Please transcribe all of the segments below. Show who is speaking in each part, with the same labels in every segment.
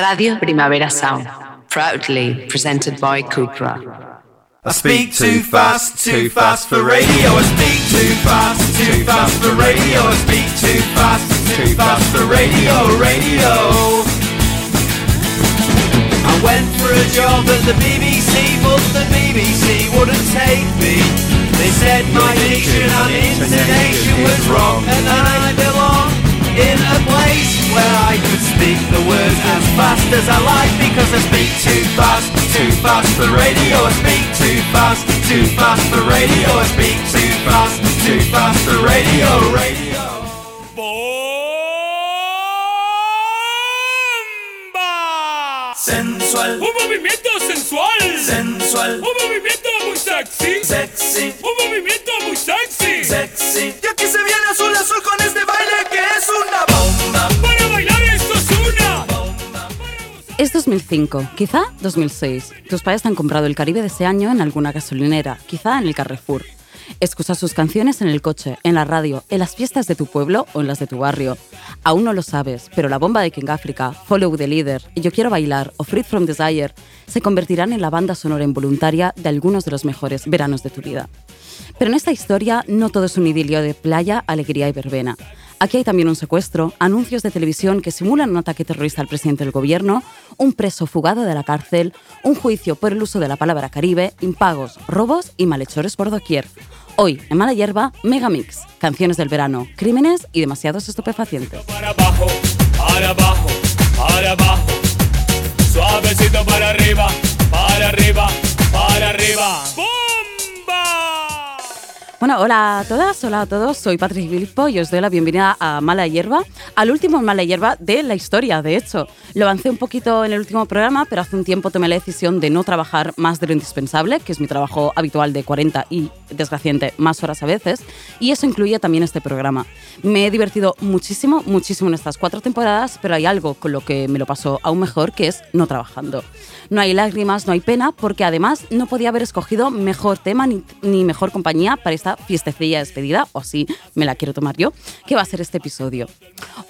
Speaker 1: Radio Primavera Sound, proudly presented by Cupra.
Speaker 2: I speak too fast, too fast for radio. I speak too fast, too fast for radio. I speak too fast, too fast for radio, radio. I went for a job at the BBC, but the BBC wouldn't take me. They said my diction and intonation was wrong, and that I belong in a place where I could speak the words as fast as I like because I speak too fast, too fast for radio. I speak too fast, too fast for radio. I speak too fast, too fast for radio, radio.
Speaker 3: ¡Bomba!
Speaker 2: Sensual,
Speaker 3: Un movimiento sensual.
Speaker 2: sensual,
Speaker 3: Un movimiento muy sexy.
Speaker 2: sexy,
Speaker 3: Un movimiento muy sexy.
Speaker 2: sexy. Y aquí se viene azul azul con
Speaker 4: 2005, quizá 2006. Tus padres han comprado el Caribe de ese año en alguna gasolinera, quizá en el Carrefour. Escuchas sus canciones en el coche, en la radio, en las fiestas de tu pueblo o en las de tu barrio. Aún no lo sabes, pero la bomba de King Africa, Follow the Leader y Yo Quiero Bailar o Free From Desire se convertirán en la banda sonora involuntaria de algunos de los mejores veranos de tu vida. Pero en esta historia no todo es un idilio de playa, alegría y verbena. Aquí hay también un secuestro, anuncios de televisión que simulan un ataque terrorista al presidente del gobierno, un preso fugado de la cárcel, un juicio por el uso de la palabra Caribe, impagos, robos y malhechores por doquier. Hoy, en Mala Hierba, Megamix, canciones del verano, crímenes y demasiados estupefacientes.
Speaker 3: Para abajo, para abajo, para abajo. Suavecito para arriba, para arriba, para arriba.
Speaker 4: Bueno, hola a todas, hola a todos, soy Patrick Bilpo y os doy la bienvenida a Mala Hierba, al último Mala Hierba de la historia, de hecho. Lo avancé un poquito en el último programa, pero hace un tiempo tomé la decisión de no trabajar más de lo indispensable, que es mi trabajo habitual de 40 y, desgraciadamente, más horas a veces, y eso incluye también este programa. Me he divertido muchísimo, muchísimo en estas cuatro temporadas, pero hay algo con lo que me lo paso aún mejor, que es no trabajando. No hay lágrimas, no hay pena, porque además no podía haber escogido mejor tema ni, ni mejor compañía para esta fiestecilla de despedida, o así me la quiero tomar yo, que va a ser este episodio.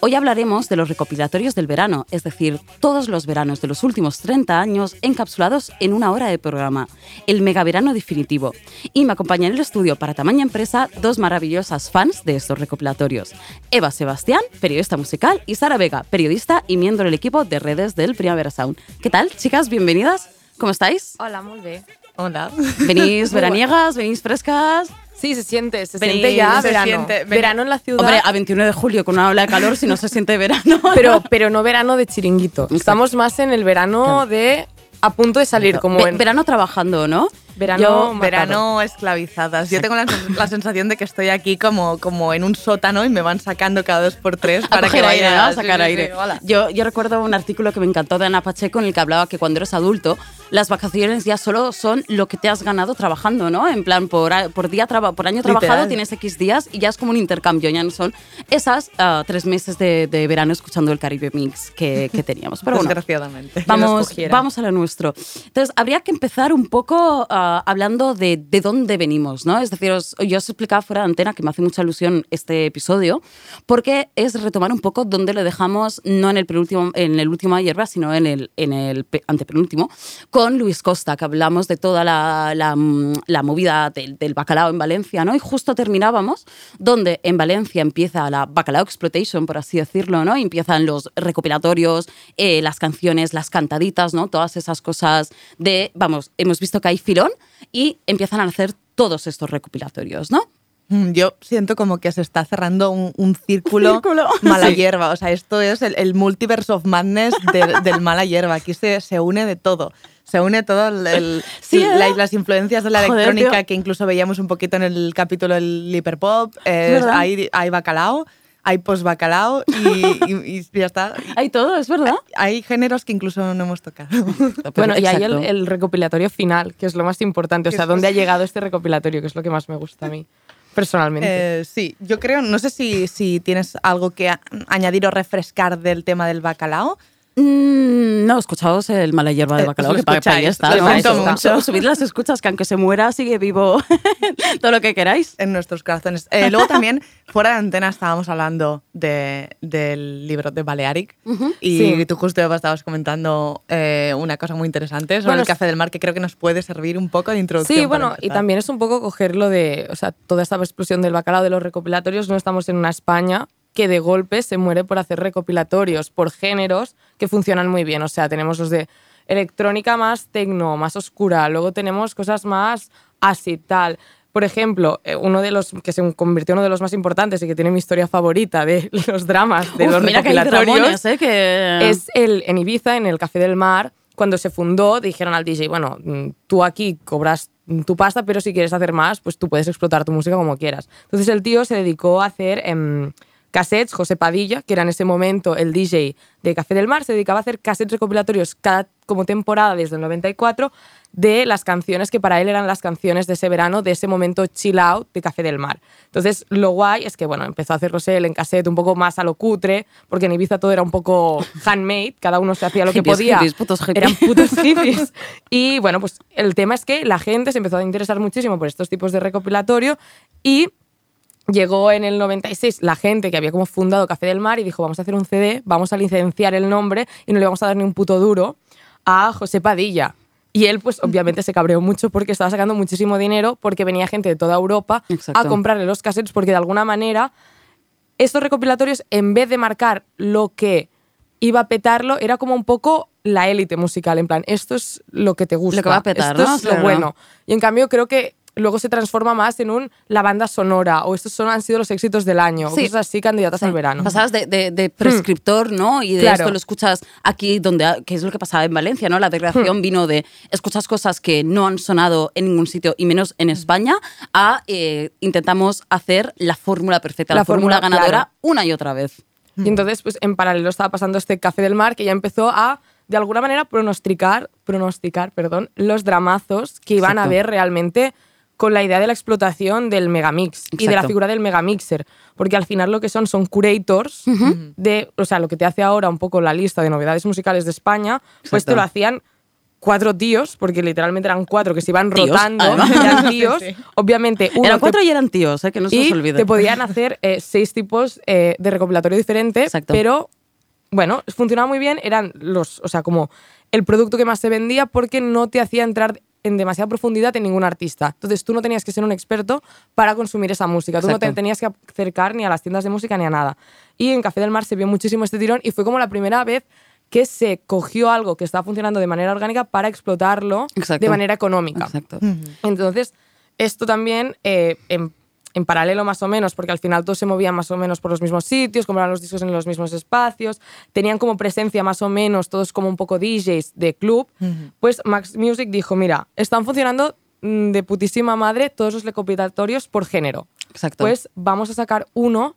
Speaker 4: Hoy hablaremos de los recopilatorios del verano, es decir, todos los veranos de los últimos 30 años encapsulados en una hora de programa, el megaverano definitivo. Y me acompañan en el estudio para tamaña empresa dos maravillosas fans de estos recopilatorios. Eva Sebastián, periodista musical, y Sara Vega, periodista y miembro del equipo de redes del Primavera Sound. ¿Qué tal, chicas? Bienvenidas. ¿Cómo estáis?
Speaker 5: Hola, muy bien. Hola.
Speaker 4: ¿Venís veraniegas? ¿Venís frescas?
Speaker 5: Sí, se siente, se
Speaker 4: Venís,
Speaker 5: siente ya
Speaker 4: se
Speaker 5: verano.
Speaker 6: siente-
Speaker 5: verano en la ciudad.
Speaker 4: Hombre, a 21 de julio con una ola de calor, si no se siente verano.
Speaker 5: pero, pero no verano de chiringuito. Estamos más en el verano
Speaker 4: Claro.
Speaker 5: de a punto de salir, como
Speaker 4: Ve-
Speaker 5: en
Speaker 4: verano trabajando, ¿no?
Speaker 5: verano,
Speaker 6: Yo, verano esclavizadas. Yo tengo la, la sensación de que estoy aquí como, como en un sótano y me van sacando cada dos por tres para que
Speaker 4: aire,
Speaker 6: vaya
Speaker 4: ¿no? A sacar
Speaker 6: sí,
Speaker 4: aire.
Speaker 6: sí,
Speaker 4: yo, yo recuerdo un artículo que me encantó de Ana Pacheco en el que hablaba que cuando eres adulto, las vacaciones ya solo son lo que te has ganado trabajando, ¿no? En plan, por, día traba- por año trabajado tienes X días y ya es como un intercambio, ya no son esas ah, tres meses de, de verano escuchando el Caribe Mix que, que teníamos. Pero bueno,
Speaker 6: Desgraciadamente.
Speaker 4: Vamos,
Speaker 5: escogiera.
Speaker 4: vamos a lo nuestro. Entonces, habría que empezar un poco ah, hablando de, de dónde venimos, ¿no? Es decir, os- yo os explicaba fuera de antena que me hace mucha ilusión este episodio, porque es retomar un poco dónde lo dejamos, no en el, penúltimo, en el último hierba, sino en el, en el pe- antepenúltimo, con Luis Costa, que hablamos de toda la, la, mm, la movida del, del bacalao en Valencia, ¿no? Y justo terminábamos donde en Valencia empieza la bacalao exploitation, por así decirlo, ¿no? Y empiezan los recopilatorios, eh, las canciones, las cantaditas, ¿no? Todas esas cosas de, vamos, hemos visto que hay filón y empiezan a hacer todos estos recopilatorios, ¿no?
Speaker 6: Mm, Yo siento como que se está cerrando un, un círculo,
Speaker 4: Círculo.
Speaker 6: mala
Speaker 4: Sí.
Speaker 6: hierba. O sea, esto es el, el multiverse of madness del, del mala hierba. Aquí se, se une de todo. Se une todo el, el-
Speaker 4: Sí, ¿eh?
Speaker 6: la- las influencias de la
Speaker 4: Joder,
Speaker 6: electrónica
Speaker 4: tío.
Speaker 6: que incluso veíamos un poquito en el capítulo del hiperpop. Eh, hay, hay bacalao, hay post-bacalao y, y- y ya está.
Speaker 4: Hay todo, es verdad.
Speaker 6: Hay géneros que incluso no hemos tocado.
Speaker 5: Bueno, y hay el, recopilatorio final, que es lo más importante. O sea, ¿dónde ha llegado este recopilatorio? Que es lo que más me gusta a mí, personalmente.
Speaker 6: Eh, sí, yo creo, no sé si, si tienes algo que añadir o refrescar del tema del bacalao.
Speaker 4: Mm, No, escuchaos el mala hierba de
Speaker 6: Eh,
Speaker 4: bacalao,
Speaker 6: lo
Speaker 4: que para ahí está. ¿no? Eso
Speaker 6: mucho.
Speaker 4: Su- Subid las escuchas, que aunque se muera, sigue vivo todo lo que queráis.
Speaker 6: en nuestros corazones. Eh, luego también, fuera de antena, estábamos hablando de- del libro de Balearic y
Speaker 5: Sí.
Speaker 6: tú justo estabas comentando eh, una cosa muy interesante sobre
Speaker 5: Bueno,
Speaker 6: el café del mar que creo que nos puede servir un poco de introducción.
Speaker 5: Sí, bueno, y también es un poco cogerlo de, o sea, toda esta explosión del bacalao de los recopilatorios, no estamos en una España que de golpe se muere por hacer recopilatorios por géneros que funcionan muy bien. O sea, tenemos los de electrónica más tecno, más oscura, luego tenemos cosas más así tal. Por ejemplo, eh, uno de los que se convirtió en uno de los más importantes y que tiene mi historia favorita de los dramas de
Speaker 4: Uf,
Speaker 5: los
Speaker 4: mira que dramones, ¿eh? Que...
Speaker 5: es el, en Ibiza, en el Café del Mar, cuando se fundó, dijeron al DJ, bueno, mm, tú aquí cobras tu pasta, pero si quieres hacer más, pues tú puedes explotar tu música como quieras. Entonces el tío se dedicó a hacer em, cassettes, José Padilla, que era en ese momento el DJ de Café del Mar, se dedicaba a hacer cassettes recopilatorios cada como temporada desde el 94 de las canciones que para él eran las canciones de ese verano, de ese momento chill out de Café del Mar. Entonces, lo guay es que, bueno, empezó a hacerlos él en cassette un poco más a lo cutre, porque en Ibiza todo era un poco handmade, cada uno se hacía lo que podía.
Speaker 4: hippies, putos hippies.
Speaker 5: Eran putos hippies. y bueno, pues el tema es que la gente se empezó a interesar muchísimo por estos tipos de recopilatorio y llegó en el 96 la gente que había como fundado Café del Mar y dijo, vamos a hacer un CD, vamos a licenciar el nombre y no le vamos a dar ni un puto duro a José Padilla. Y él, pues obviamente se cabreó mucho porque estaba sacando muchísimo dinero porque venía gente de toda Europa
Speaker 4: Exacto.
Speaker 5: a comprarle los cassettes porque de alguna manera estos recopilatorios, en vez de marcar lo que iba a petarlo, era como un poco la élite musical, en plan, esto es lo que te gusta,
Speaker 4: Lo que va a petar,
Speaker 5: esto
Speaker 4: ¿no?
Speaker 5: es lo
Speaker 4: Claro.
Speaker 5: bueno. Y en cambio creo que luego se transforma más en un la banda sonora o estos son, han sido los éxitos del año, o
Speaker 4: Sí.
Speaker 5: cosas así candidatas al verano.
Speaker 4: Pasabas de, de- de prescriptor, ¿no? Y de
Speaker 5: Claro.
Speaker 4: esto lo escuchas aquí, donde, que es lo que pasaba en Valencia, ¿no? La degradación
Speaker 5: Hmm.
Speaker 4: vino de escuchas cosas que no han sonado en ningún sitio, y menos
Speaker 5: Hmm.
Speaker 4: en España, a eh, intentamos hacer la fórmula perfecta, la,
Speaker 5: La
Speaker 4: fórmula ganadora
Speaker 5: claro.
Speaker 4: una y otra vez.
Speaker 5: Y entonces, pues en paralelo estaba pasando este Café del Mar que ya empezó a, de alguna manera, pronosticar, pronosticar perdón, los dramazos que iban a
Speaker 4: Exacto.
Speaker 5: ver realmente con la idea de la explotación del megamix y de la figura del megamixer. Porque al final lo que son son curators de, o sea, lo que te hace ahora un poco la lista de novedades musicales de España, pues te lo hacían cuatro tíos, porque literalmente eran cuatro que se iban
Speaker 4: Tíos,
Speaker 5: rotando,
Speaker 4: además.
Speaker 5: eran tíos. Obviamente, uno
Speaker 4: Eran
Speaker 5: te-
Speaker 4: cuatro y eran tíos, ¿eh? que no se
Speaker 5: y
Speaker 4: os olvide.
Speaker 5: te podían hacer eh, seis tipos eh, de recopilatorio diferente,
Speaker 4: Exacto.
Speaker 5: pero bueno, funcionaba muy bien, eran los, o sea, como el producto que más se vendía porque no te hacía entrar en demasiada profundidad en ningún artista. Entonces tú no tenías que ser un experto para consumir esa música, tú no te tenías que acercar ni a las tiendas de música ni a nada. Y en Café del Mar se vio muchísimo este tirón y fue como la primera vez que se cogió algo que estaba funcionando de manera orgánica para explotarlo
Speaker 4: Exacto.
Speaker 5: de manera económica.
Speaker 4: Exacto.
Speaker 5: Entonces, esto también, eh, en, en paralelo más o menos, porque al final todos se movían más o menos por los mismos sitios, compraban los discos en los mismos espacios, tenían como presencia más o menos, todos como un poco DJs de club, pues Max Music dijo, mira, están funcionando mm, de putísima madre todos los recopilatorios por género.
Speaker 4: Exacto.
Speaker 5: Pues vamos a sacar uno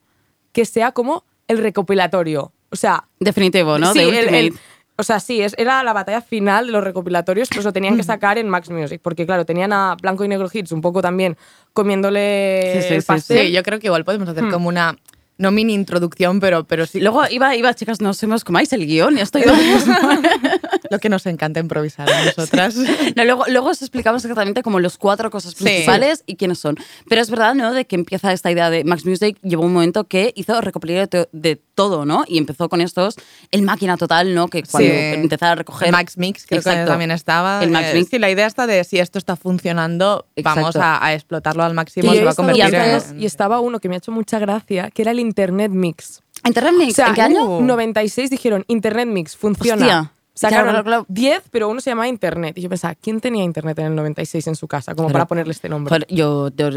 Speaker 5: que sea como el recopilatorio. O sea,
Speaker 4: Definitivo, ¿no?
Speaker 5: Sí,
Speaker 4: de
Speaker 5: el- el- o sea, sí, es, era la batalla final de los recopilatorios, pues lo tenían que sacar en Max Music, porque claro, tenían a Blanco y Negro Hits un poco también comiéndole
Speaker 4: Sí, sí,
Speaker 5: el
Speaker 4: sí,
Speaker 5: pastel.
Speaker 6: Sí, yo creo que igual podemos hacer como una, no mini introducción, pero, pero sí
Speaker 4: Luego iba, iba, chicas, no sé, os comáis el guion, ya estoy...
Speaker 6: lo que nos encanta improvisar a nosotras.
Speaker 4: No, luego, luego os explicamos exactamente como los cuatro cosas
Speaker 6: Sí.
Speaker 4: principales y quiénes son. Pero es verdad, ¿no? De que empieza esta idea de Max Music, llevó un momento que hizo recopilar de, de todo, ¿no? Y empezó con estos, el máquina total, ¿no? Que cuando
Speaker 6: Sí.
Speaker 4: empezaba a recoger...
Speaker 6: El Max Mix, creo que
Speaker 4: Exacto.
Speaker 6: también estaba.
Speaker 4: El Max
Speaker 6: Eh,
Speaker 4: Mix.
Speaker 6: Sí, la idea está de si esto está funcionando, vamos a, a explotarlo al máximo,
Speaker 5: Y,
Speaker 6: se va a convertir
Speaker 5: antes-
Speaker 6: en...
Speaker 5: y estaba uno que me ha hecho mucha gracia, que era el Internet Mix.
Speaker 4: Internet Mix,
Speaker 5: O sea,
Speaker 4: ¿en qué año?
Speaker 6: uh.
Speaker 5: 96 dijeron Internet Mix, funciona.
Speaker 4: Hostia.
Speaker 5: Sacaron
Speaker 4: Claro, claro, claro.
Speaker 5: 10, pero uno se llamaba Internet. Y yo pensaba, ¿quién tenía Internet en el 96 en su casa? Como para ponerle este nombre.
Speaker 4: Yo, yo,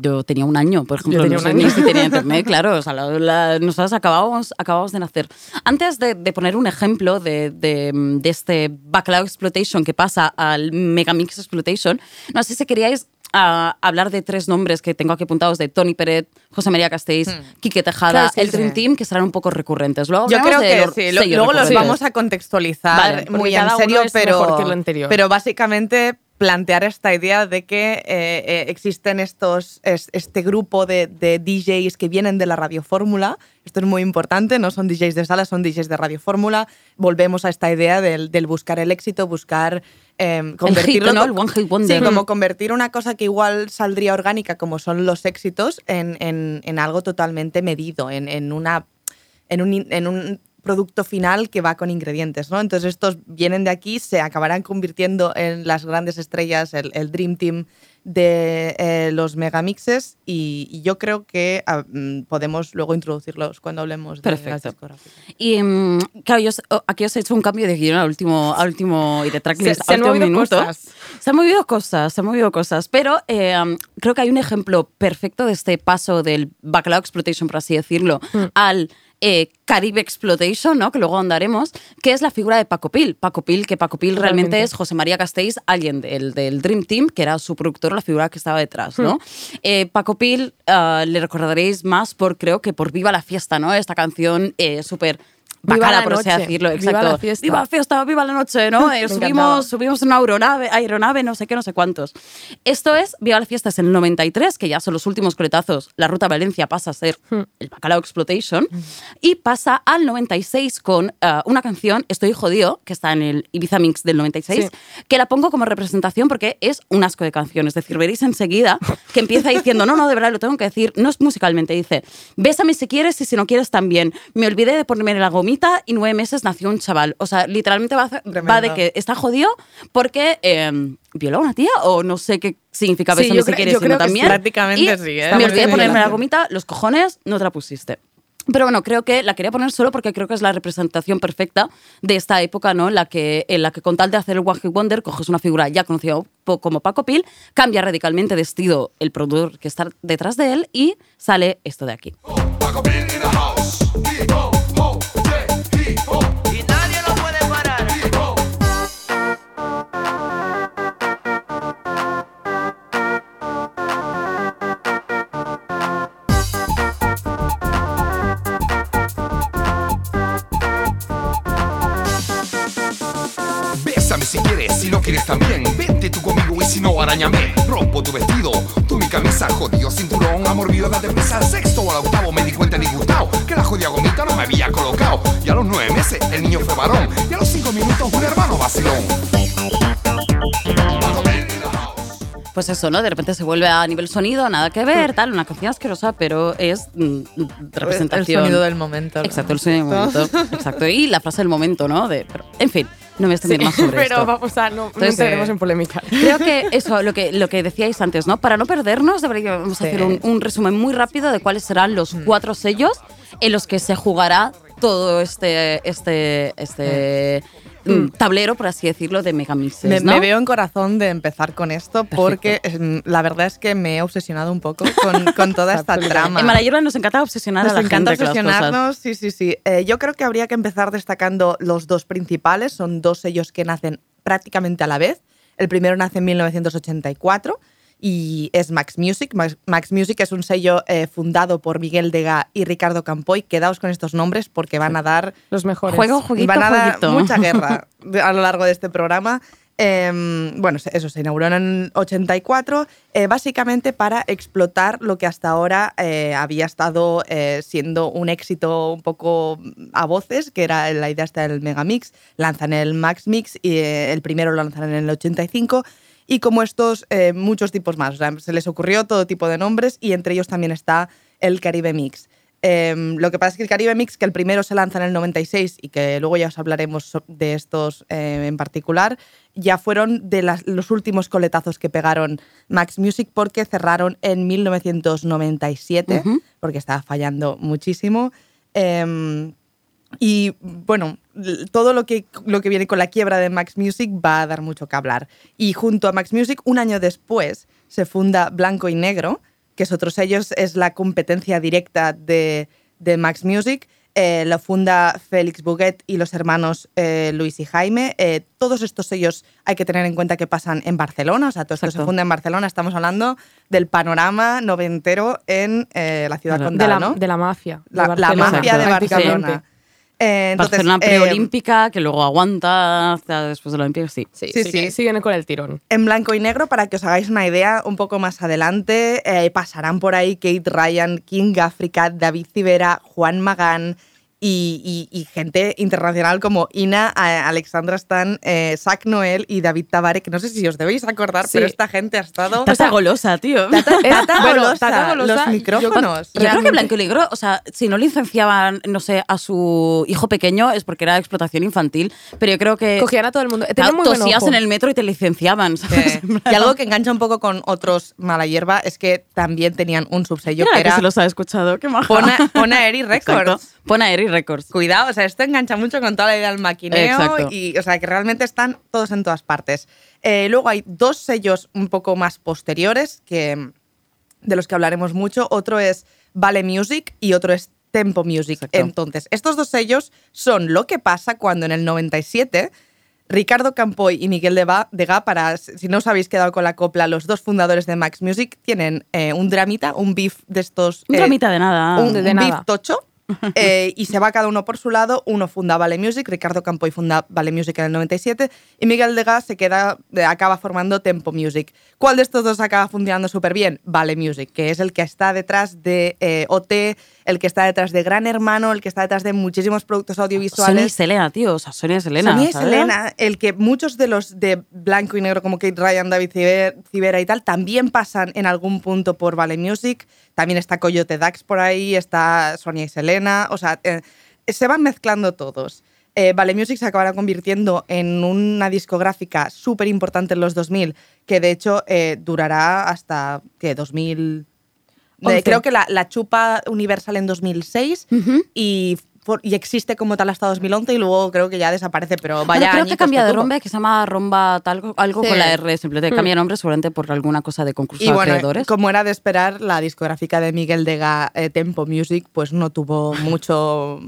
Speaker 4: yo tenía un año, por ejemplo,
Speaker 5: tenía
Speaker 4: no
Speaker 5: un
Speaker 4: sé
Speaker 5: año.
Speaker 4: ni si tenía internet, claro. O sea, la- la- nosotros acabábamos, acabábamos de nacer. Antes de, de poner un ejemplo de, de, de este Bacalao Exploitation que pasa al Megamix Exploitation, no sé si queríais ah, hablar de tres nombres que tengo aquí apuntados de Tony Peret, José María Castells, Quique Tejada,
Speaker 5: Claro, sí,
Speaker 4: el
Speaker 5: sí.
Speaker 4: Dream Team, que serán un poco recurrentes. Luego
Speaker 6: Yo creo que
Speaker 4: los
Speaker 6: sí, lo-
Speaker 4: sellos
Speaker 6: luego los vamos a contextualizar
Speaker 4: Vale,
Speaker 6: muy en serio,
Speaker 5: es
Speaker 6: pero,
Speaker 5: mejor que el anterior.
Speaker 6: pero básicamente plantear esta idea de que eh, eh, existen estos, es- este grupo de, de DJs que vienen de la radiofórmula. Esto es muy importante, no son DJs de sala, son DJs de radiofórmula. Volvemos a esta idea del, del buscar el éxito, buscar eh, convertirlo
Speaker 4: ¿no?
Speaker 6: co-
Speaker 4: El one hit wonder.
Speaker 6: Sí, como convertir una cosa que igual saldría orgánica, como son los éxitos, en, en- en algo totalmente medido, en, en una, en, un, in- en un producto final que va con ingredientes. ¿no? Entonces estos vienen de aquí, se acabarán convirtiendo en las grandes estrellas, el, el Dream Team de eh, los megamixes y, y yo creo que ah, mm, podemos luego introducirlos cuando hablemos de las
Speaker 4: Perfecto.
Speaker 6: discográficas.
Speaker 4: Y mm, claro, yo oh, aquí os he hecho un cambio de guion al último, al último y de tracklist
Speaker 5: Se- se han movido
Speaker 4: minuto.
Speaker 5: cosas.
Speaker 4: Se han movido cosas, se han movido cosas. Pero eh, um, creo que hay un ejemplo perfecto de este paso del Bacalao Exploitation, por así decirlo,
Speaker 5: Hmm.
Speaker 4: al eh, Caribe Exploitation, ¿no? que luego andaremos, que es la figura de Paco Pil. Paco Pil, que Paco Pil realmente es José María Castells, alguien del, del Dream Team, que era su productor, la figura que estaba detrás, ¿no? Eh, Paco Pil ah, le recordaréis más por, creo que por Viva la Fiesta, ¿no? Esta canción eh, súper bacala,
Speaker 5: la
Speaker 4: por así decirlo.
Speaker 5: viva
Speaker 4: Exacto.
Speaker 5: la fiesta.
Speaker 4: Viva la fiesta, viva la noche, ¿no? Eh, subimos, subimos una aeronave, aeronave, no sé qué, no sé cuántos. Esto es Viva la fiesta, es el 93, que ya son los últimos coletazos. La ruta Valencia pasa a ser
Speaker 5: Hmm.
Speaker 4: el Bacalao Exploitation. Y pasa al 96 con ah, una canción, Estoy jodido, que está en el Ibiza Mix del 96,
Speaker 5: Sí.
Speaker 4: que la pongo como representación porque es un asco de canción. Es decir, veréis enseguida que empieza diciendo, no, no, de verdad lo tengo que decir, no es musicalmente, dice, bésame si quieres y si no quieres también. Me olvidé de ponerme la gomita y nueve meses nació un chaval. O sea, literalmente va, va de que está jodido porque eh, violó a una tía o no sé qué significa
Speaker 5: Sí,
Speaker 4: quieres
Speaker 5: yo
Speaker 4: sino
Speaker 5: creo que
Speaker 4: también.
Speaker 6: prácticamente
Speaker 4: Y
Speaker 6: sí, ¿eh?
Speaker 4: Me olvidé ponerme la gomita, los cojones, no te la pusiste. Pero bueno, creo que la quería poner solo porque creo que es la representación perfecta de esta época, ¿no? En la que, en la que con tal de hacer el One Hit Wonder, coges una figura ya conocida como Paco Pil, cambia radicalmente de estilo el productor que está detrás de él y sale esto de aquí.
Speaker 2: Y
Speaker 7: arañame. Rompo tu vestido, tú mi camisa, jodido cinturón. Amor mío, date prisa al sexto o al octavo. Me di cuenta disgustado que la jodida gomita no me había colocado. Y a los nueve meses el niño fue varón. Y a los cinco minutos un hermano vacilón.
Speaker 4: Pues eso, ¿no? De repente se vuelve a nivel sonido, nada que ver, tal, una canción asquerosa, pero es mm, representación.
Speaker 6: El sonido del momento. ¿no?
Speaker 4: Exacto, el sonido del momento. Exacto. Y la frase del momento, ¿no? De, pero, en fin, no me voy a extender
Speaker 5: Sí,
Speaker 4: más sobre
Speaker 5: pero
Speaker 4: esto.
Speaker 5: vamos a, no, no
Speaker 4: Entonces,
Speaker 5: entraremos
Speaker 4: eh,
Speaker 5: en polémica.
Speaker 4: Creo que eso, lo que, lo que decíais antes, ¿no? Para no perdernos, deberíamos
Speaker 6: Sí.
Speaker 4: hacer un, un resumen muy rápido de cuáles serán los cuatro sellos en los que se jugará todo este, este, este mm, tablero, por así decirlo, de Megamixes.
Speaker 6: Me,
Speaker 4: ¿no?
Speaker 6: me veo en corazón de empezar con esto porque em, la verdad es que me he obsesionado un poco con, con toda esta trama.
Speaker 4: En Malayerba nos encanta obsesionar
Speaker 6: Nos
Speaker 4: a la
Speaker 6: encanta
Speaker 4: gente con las cosas.
Speaker 6: obsesionarnos, sí, sí, sí. Eh, yo creo que habría que empezar destacando los dos principales. Son dos sellos que nacen prácticamente a la vez. El primero nace en 1984 y es Max Music. Max, Max Music es un sello eh, fundado por Miguel Dega y Ricardo Campoy. Quedaos con estos nombres porque van a dar
Speaker 5: Los mejores.
Speaker 4: Juego,
Speaker 6: van a dar mucha guerra a lo largo de este programa. Eh, bueno, eso se inauguró en 84, eh, básicamente para explotar lo que hasta ahora eh, había estado eh, siendo un éxito un poco a voces, que era la idea hasta del Megamix. Lanzan el Max Mix y eh, el primero lo lanzan en el 85. Y como estos, eh, muchos tipos más. O sea, se les ocurrió todo tipo de nombres y entre ellos también está el Caribe Mix. Em, lo que pasa es que el Caribe Mix, que el primero se lanza en el 96 y que luego ya os hablaremos de estos eh, en particular, ya fueron de las- los últimos coletazos que pegaron Max Music porque cerraron en 1997,
Speaker 4: Ujú.
Speaker 6: porque estaba fallando muchísimo. Em, y bueno, todo lo que, lo que viene con la quiebra de Max Music va a dar mucho que hablar. Y junto a Max Music, un año después, se funda Blanco y Negro, que es otro sello, es la competencia directa de, de Max Music. Eh, lo funda Félix Buguet y los hermanos eh, Luis y Jaime. Eh, todos estos sellos hay que tener en cuenta que pasan en Barcelona, o sea, todo esto se funda en Barcelona. Estamos hablando del panorama noventero en eh, la ciudad
Speaker 4: Claro.
Speaker 5: de,
Speaker 6: condal,
Speaker 5: la,
Speaker 6: ¿no?
Speaker 5: de la mafia. de
Speaker 6: la, mafia de. Barcelona. Eh, entonces,
Speaker 4: Barcelona
Speaker 6: eh,
Speaker 4: preolímpica, que luego aguanta hasta después de la. Sí,
Speaker 5: Sí,
Speaker 6: sí,
Speaker 5: sí. Siguen con el tirón.
Speaker 6: en blanco y negro, para que os hagáis una idea, un poco más adelante eh, pasarán por ahí Kate Ryan, King Africa, David Civera, Juan Magán y, y- y gente internacional como Ina, eh, Alexandra Stan, eh, Zach Noel y David Tavares, que no sé si os debéis acordar,
Speaker 5: Sí.
Speaker 6: pero esta gente ha estado...
Speaker 4: Tata golosa, tío.
Speaker 6: Tata, Tata
Speaker 5: bueno,
Speaker 6: Golosa,
Speaker 5: Tata Golosa,
Speaker 6: los
Speaker 5: yo
Speaker 6: micrófonos.
Speaker 4: Yo creo que Blanco y Negro, o sea, si no licenciaban, no sé, a su hijo pequeño es porque era explotación infantil, pero yo creo que
Speaker 5: Cogían a todo el mundo. Tenían muy
Speaker 4: tosías en el metro y te licenciaban, ¿sabes?
Speaker 6: Eh, y algo que engancha un poco con otros mala hierba es que también tenían un subsello
Speaker 4: Mira
Speaker 6: que
Speaker 4: que
Speaker 6: era
Speaker 4: se los ha escuchado, qué maja.
Speaker 6: Pona, Pona Eri
Speaker 4: Exacto.
Speaker 6: Records.
Speaker 4: Pona Eri Records.
Speaker 6: Cuidado, o sea, esto engancha mucho con toda la idea del maquineo
Speaker 4: Exacto.
Speaker 6: y, o sea, que realmente están todos en todas partes. Eh, luego hay dos sellos un poco más posteriores que de los que hablaremos mucho. Otro es Vale Music y otro es Tempo Music.
Speaker 4: Exacto.
Speaker 6: Entonces, estos dos sellos son lo que pasa cuando en el 97 Ricardo Campoy y Miguel Dega, para si no os habéis quedado con la copla, los dos fundadores de Max Music tienen eh, un dramita, un beef de estos.
Speaker 4: Un
Speaker 6: eh,
Speaker 4: tramita de nada.
Speaker 6: un,
Speaker 5: de
Speaker 6: un beef tocho. eh, y se va cada uno por su lado. Uno funda Vale Music, Ricardo Campoy funda Vale Music en el 97 y Miguel Degas se queda, eh, acaba formando Tempo Music. ¿Cuál de estos dos acaba funcionando súper bien? Vale Music, que es el que está detrás de eh, OT, el que está detrás de Gran Hermano, el que está detrás de muchísimos productos
Speaker 4: Sonia y
Speaker 6: audiovisuales.
Speaker 4: Selena, tío. O sea, Sonia y Selena.
Speaker 6: Sonia y
Speaker 4: ¿sabes?
Speaker 6: Selena, el que muchos de los de blanco y negro como Kate Ryan, David Civera y tal, también pasan en algún punto por Vale Music. También está Coyote Dax por ahí, está Sonia y Selena. O sea, eh, se van mezclando todos. Eh, vale Music se acabará convirtiendo en una discográfica súper importante en los 2000, que de hecho eh, durará hasta ¿qué? 2000. De- creo que la, la chupa Universal en 2006
Speaker 4: Ujú.
Speaker 6: y, y existe como tal hasta 2011 y luego creo que ya desaparece, pero vaya
Speaker 4: Bueno, creo que cambia de nombre, que se llama Romba tal, algo
Speaker 6: Sí.
Speaker 4: con la R, simplemente cambia de nombre seguramente por alguna cosa de concurso
Speaker 6: Y
Speaker 4: de
Speaker 6: bueno,
Speaker 4: acreedores.
Speaker 6: como era de esperar, la discográfica de Miguel Dega, eh, Tempo Music, pues no tuvo mucho...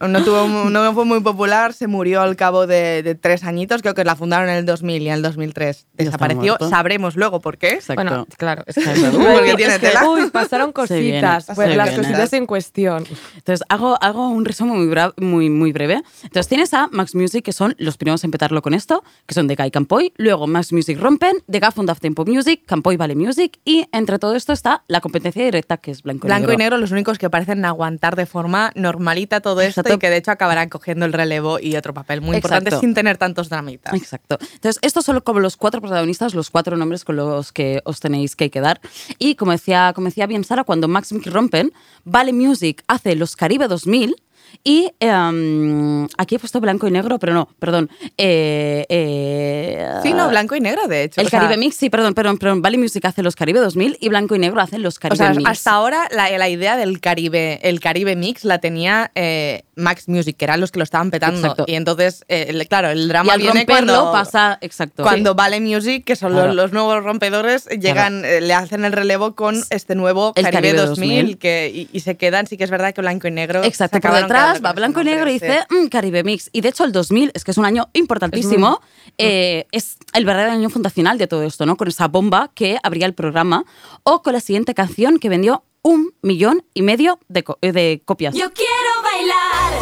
Speaker 6: No, tuvo, no fue muy popular, se murió al cabo de, de tres añitos, creo que la fundaron en el 2000 y en el 2003
Speaker 4: Ya está
Speaker 6: desapareció. Sabremos luego por qué.
Speaker 4: Exacto.
Speaker 5: Bueno, claro. Es
Speaker 6: Porque
Speaker 5: Uy,
Speaker 6: tiene
Speaker 5: es que,
Speaker 6: tela.
Speaker 5: uy, pasaron cositas.
Speaker 4: se
Speaker 5: pues las cositas en cuestión.
Speaker 4: Entonces, hago, hago un resumen muy, muy, muy breve. Entonces, tienes a Max Music, que son los primeros en petarlo con esto, que son Deca y Campoy. Luego, Max Music rompen, Deca funda Tempo Music, Campoy Vale Music. Y entre todo esto está la competencia directa, que es Blanco y
Speaker 6: Blanco
Speaker 4: Negro.
Speaker 6: y negro, los únicos que parecen aguantar de forma normalita todo esto
Speaker 4: Exacto.
Speaker 6: y que de hecho acabarán cogiendo el relevo y otro papel muy importante sin tener tantos dramitas.
Speaker 4: Exacto. Entonces, estos son como los cuatro protagonistas, los cuatro nombres con los que os tenéis que quedar. Y como decía, como decía bien Sara, cuando Max rompen, Vale Music hace los Caribe 2000 y em, aquí he puesto blanco y negro, pero no, perdón. eh, eh,
Speaker 6: Sí, no, blanco y negro, de hecho.
Speaker 4: El
Speaker 6: o sea,
Speaker 4: Caribe Mix, sí, perdón, perdón, perdón. Vale Music hace los Caribe 2000 y blanco y negro hacen los
Speaker 6: O
Speaker 4: Caribe
Speaker 6: sea,
Speaker 4: Mix.
Speaker 6: hasta ahora la, la idea del Caribe, el Caribe Mix la tenía eh, Max Music, que eran los que lo estaban petando.
Speaker 4: Exacto.
Speaker 6: Y entonces, eh, el- claro, el
Speaker 4: y
Speaker 6: drama
Speaker 4: al
Speaker 6: viene
Speaker 4: romperlo
Speaker 6: cuando,
Speaker 4: pasa, exacto.
Speaker 6: cuando Vale Music, que son
Speaker 4: Claro.
Speaker 6: los, los nuevos rompedores, llegan, eh, le hacen el relevo con este nuevo
Speaker 4: El
Speaker 6: Caribe,
Speaker 4: Caribe
Speaker 6: 2000,
Speaker 4: 2000.
Speaker 6: que, y, y se quedan, sí que es verdad que blanco y negro.
Speaker 4: Exacto, por detrás va blanco y negro y dice
Speaker 6: sí.
Speaker 4: "Mm, Caribe Mix. Y de hecho el 2000, es que es un año importantísimo, eh, es el verdadero año fundacional de todo esto, ¿no? Con esa bomba que abría el programa o con la siguiente canción que vendió un millón y medio de, co- eh, de copias.
Speaker 8: Yo quiero bailar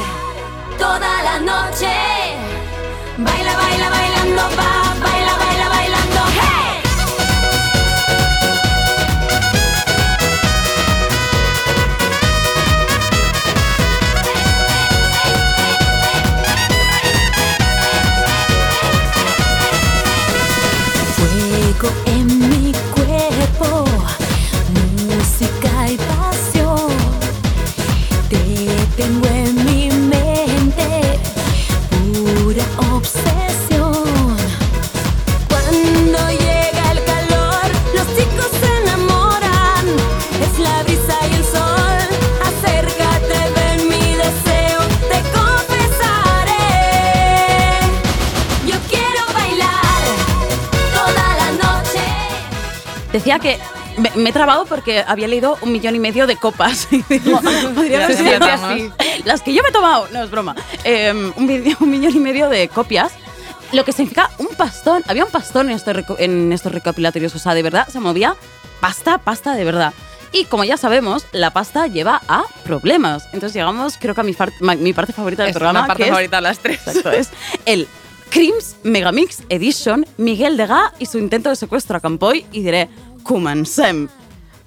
Speaker 8: toda la noche. Baila, baila, bailando, baila, tengo en mi mente, pura obsesión. Cuando llega el calor, los chicos se enamoran. Es la brisa y el sol. Acércate, ven mi deseo, te confesaré. Yo quiero bailar toda la noche.
Speaker 4: Decía que me, me he trabado porque había leído un millón y medio de copas. Y digo, podría sido
Speaker 6: estamos.
Speaker 4: así. Las que yo me he tomado, no es broma. Eh, un, un millón y medio de copias. Lo que significa un pastón. Había un pastón en en estos recopilatorios. O sea, de verdad se movía pasta, pasta de verdad. Y como ya sabemos, la pasta lleva a problemas. Entonces llegamos, creo que a mi, mi parte favorita del
Speaker 6: Es
Speaker 4: programa,
Speaker 6: una parte
Speaker 4: que es-
Speaker 6: favorita de las tres.
Speaker 4: Exacto, es el Crims Megamix Edition, Miguel Degà y su intento de secuestro a Campoy, y diré, comencem.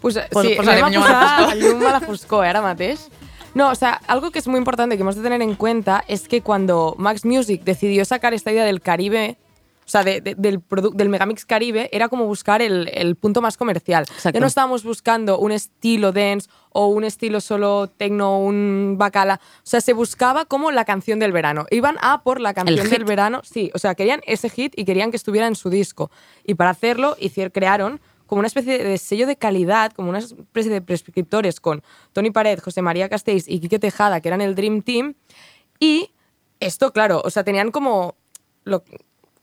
Speaker 5: Pues,
Speaker 6: Pues-
Speaker 5: sí, anem a
Speaker 6: a la
Speaker 5: posar
Speaker 6: foscor.
Speaker 5: llum a la foscor, eh, ara mateix. No, o sea, algo que es muy importante que hemos de tener en cuenta es que cuando Max Music decidió sacar esta idea del Caribe, o sea, de- de- del, Megamix Caribe, era como buscar el, el punto más comercial.
Speaker 4: Exacto.
Speaker 5: Ya no estábamos buscando un estilo dance o un estilo solo techno, un bacala. O sea, se buscaba como la canción del verano. Iban a por la canción del verano. Sí, o sea, querían ese hit y querían que estuviera en su disco. Y para hacerlo, hicieron, crearon como una especie de sello de calidad, como una especie de prescriptores con Tony Pared, José María Castells y Quique Tejada, que eran el Dream Team. Y esto, claro, o sea, tenían como lo-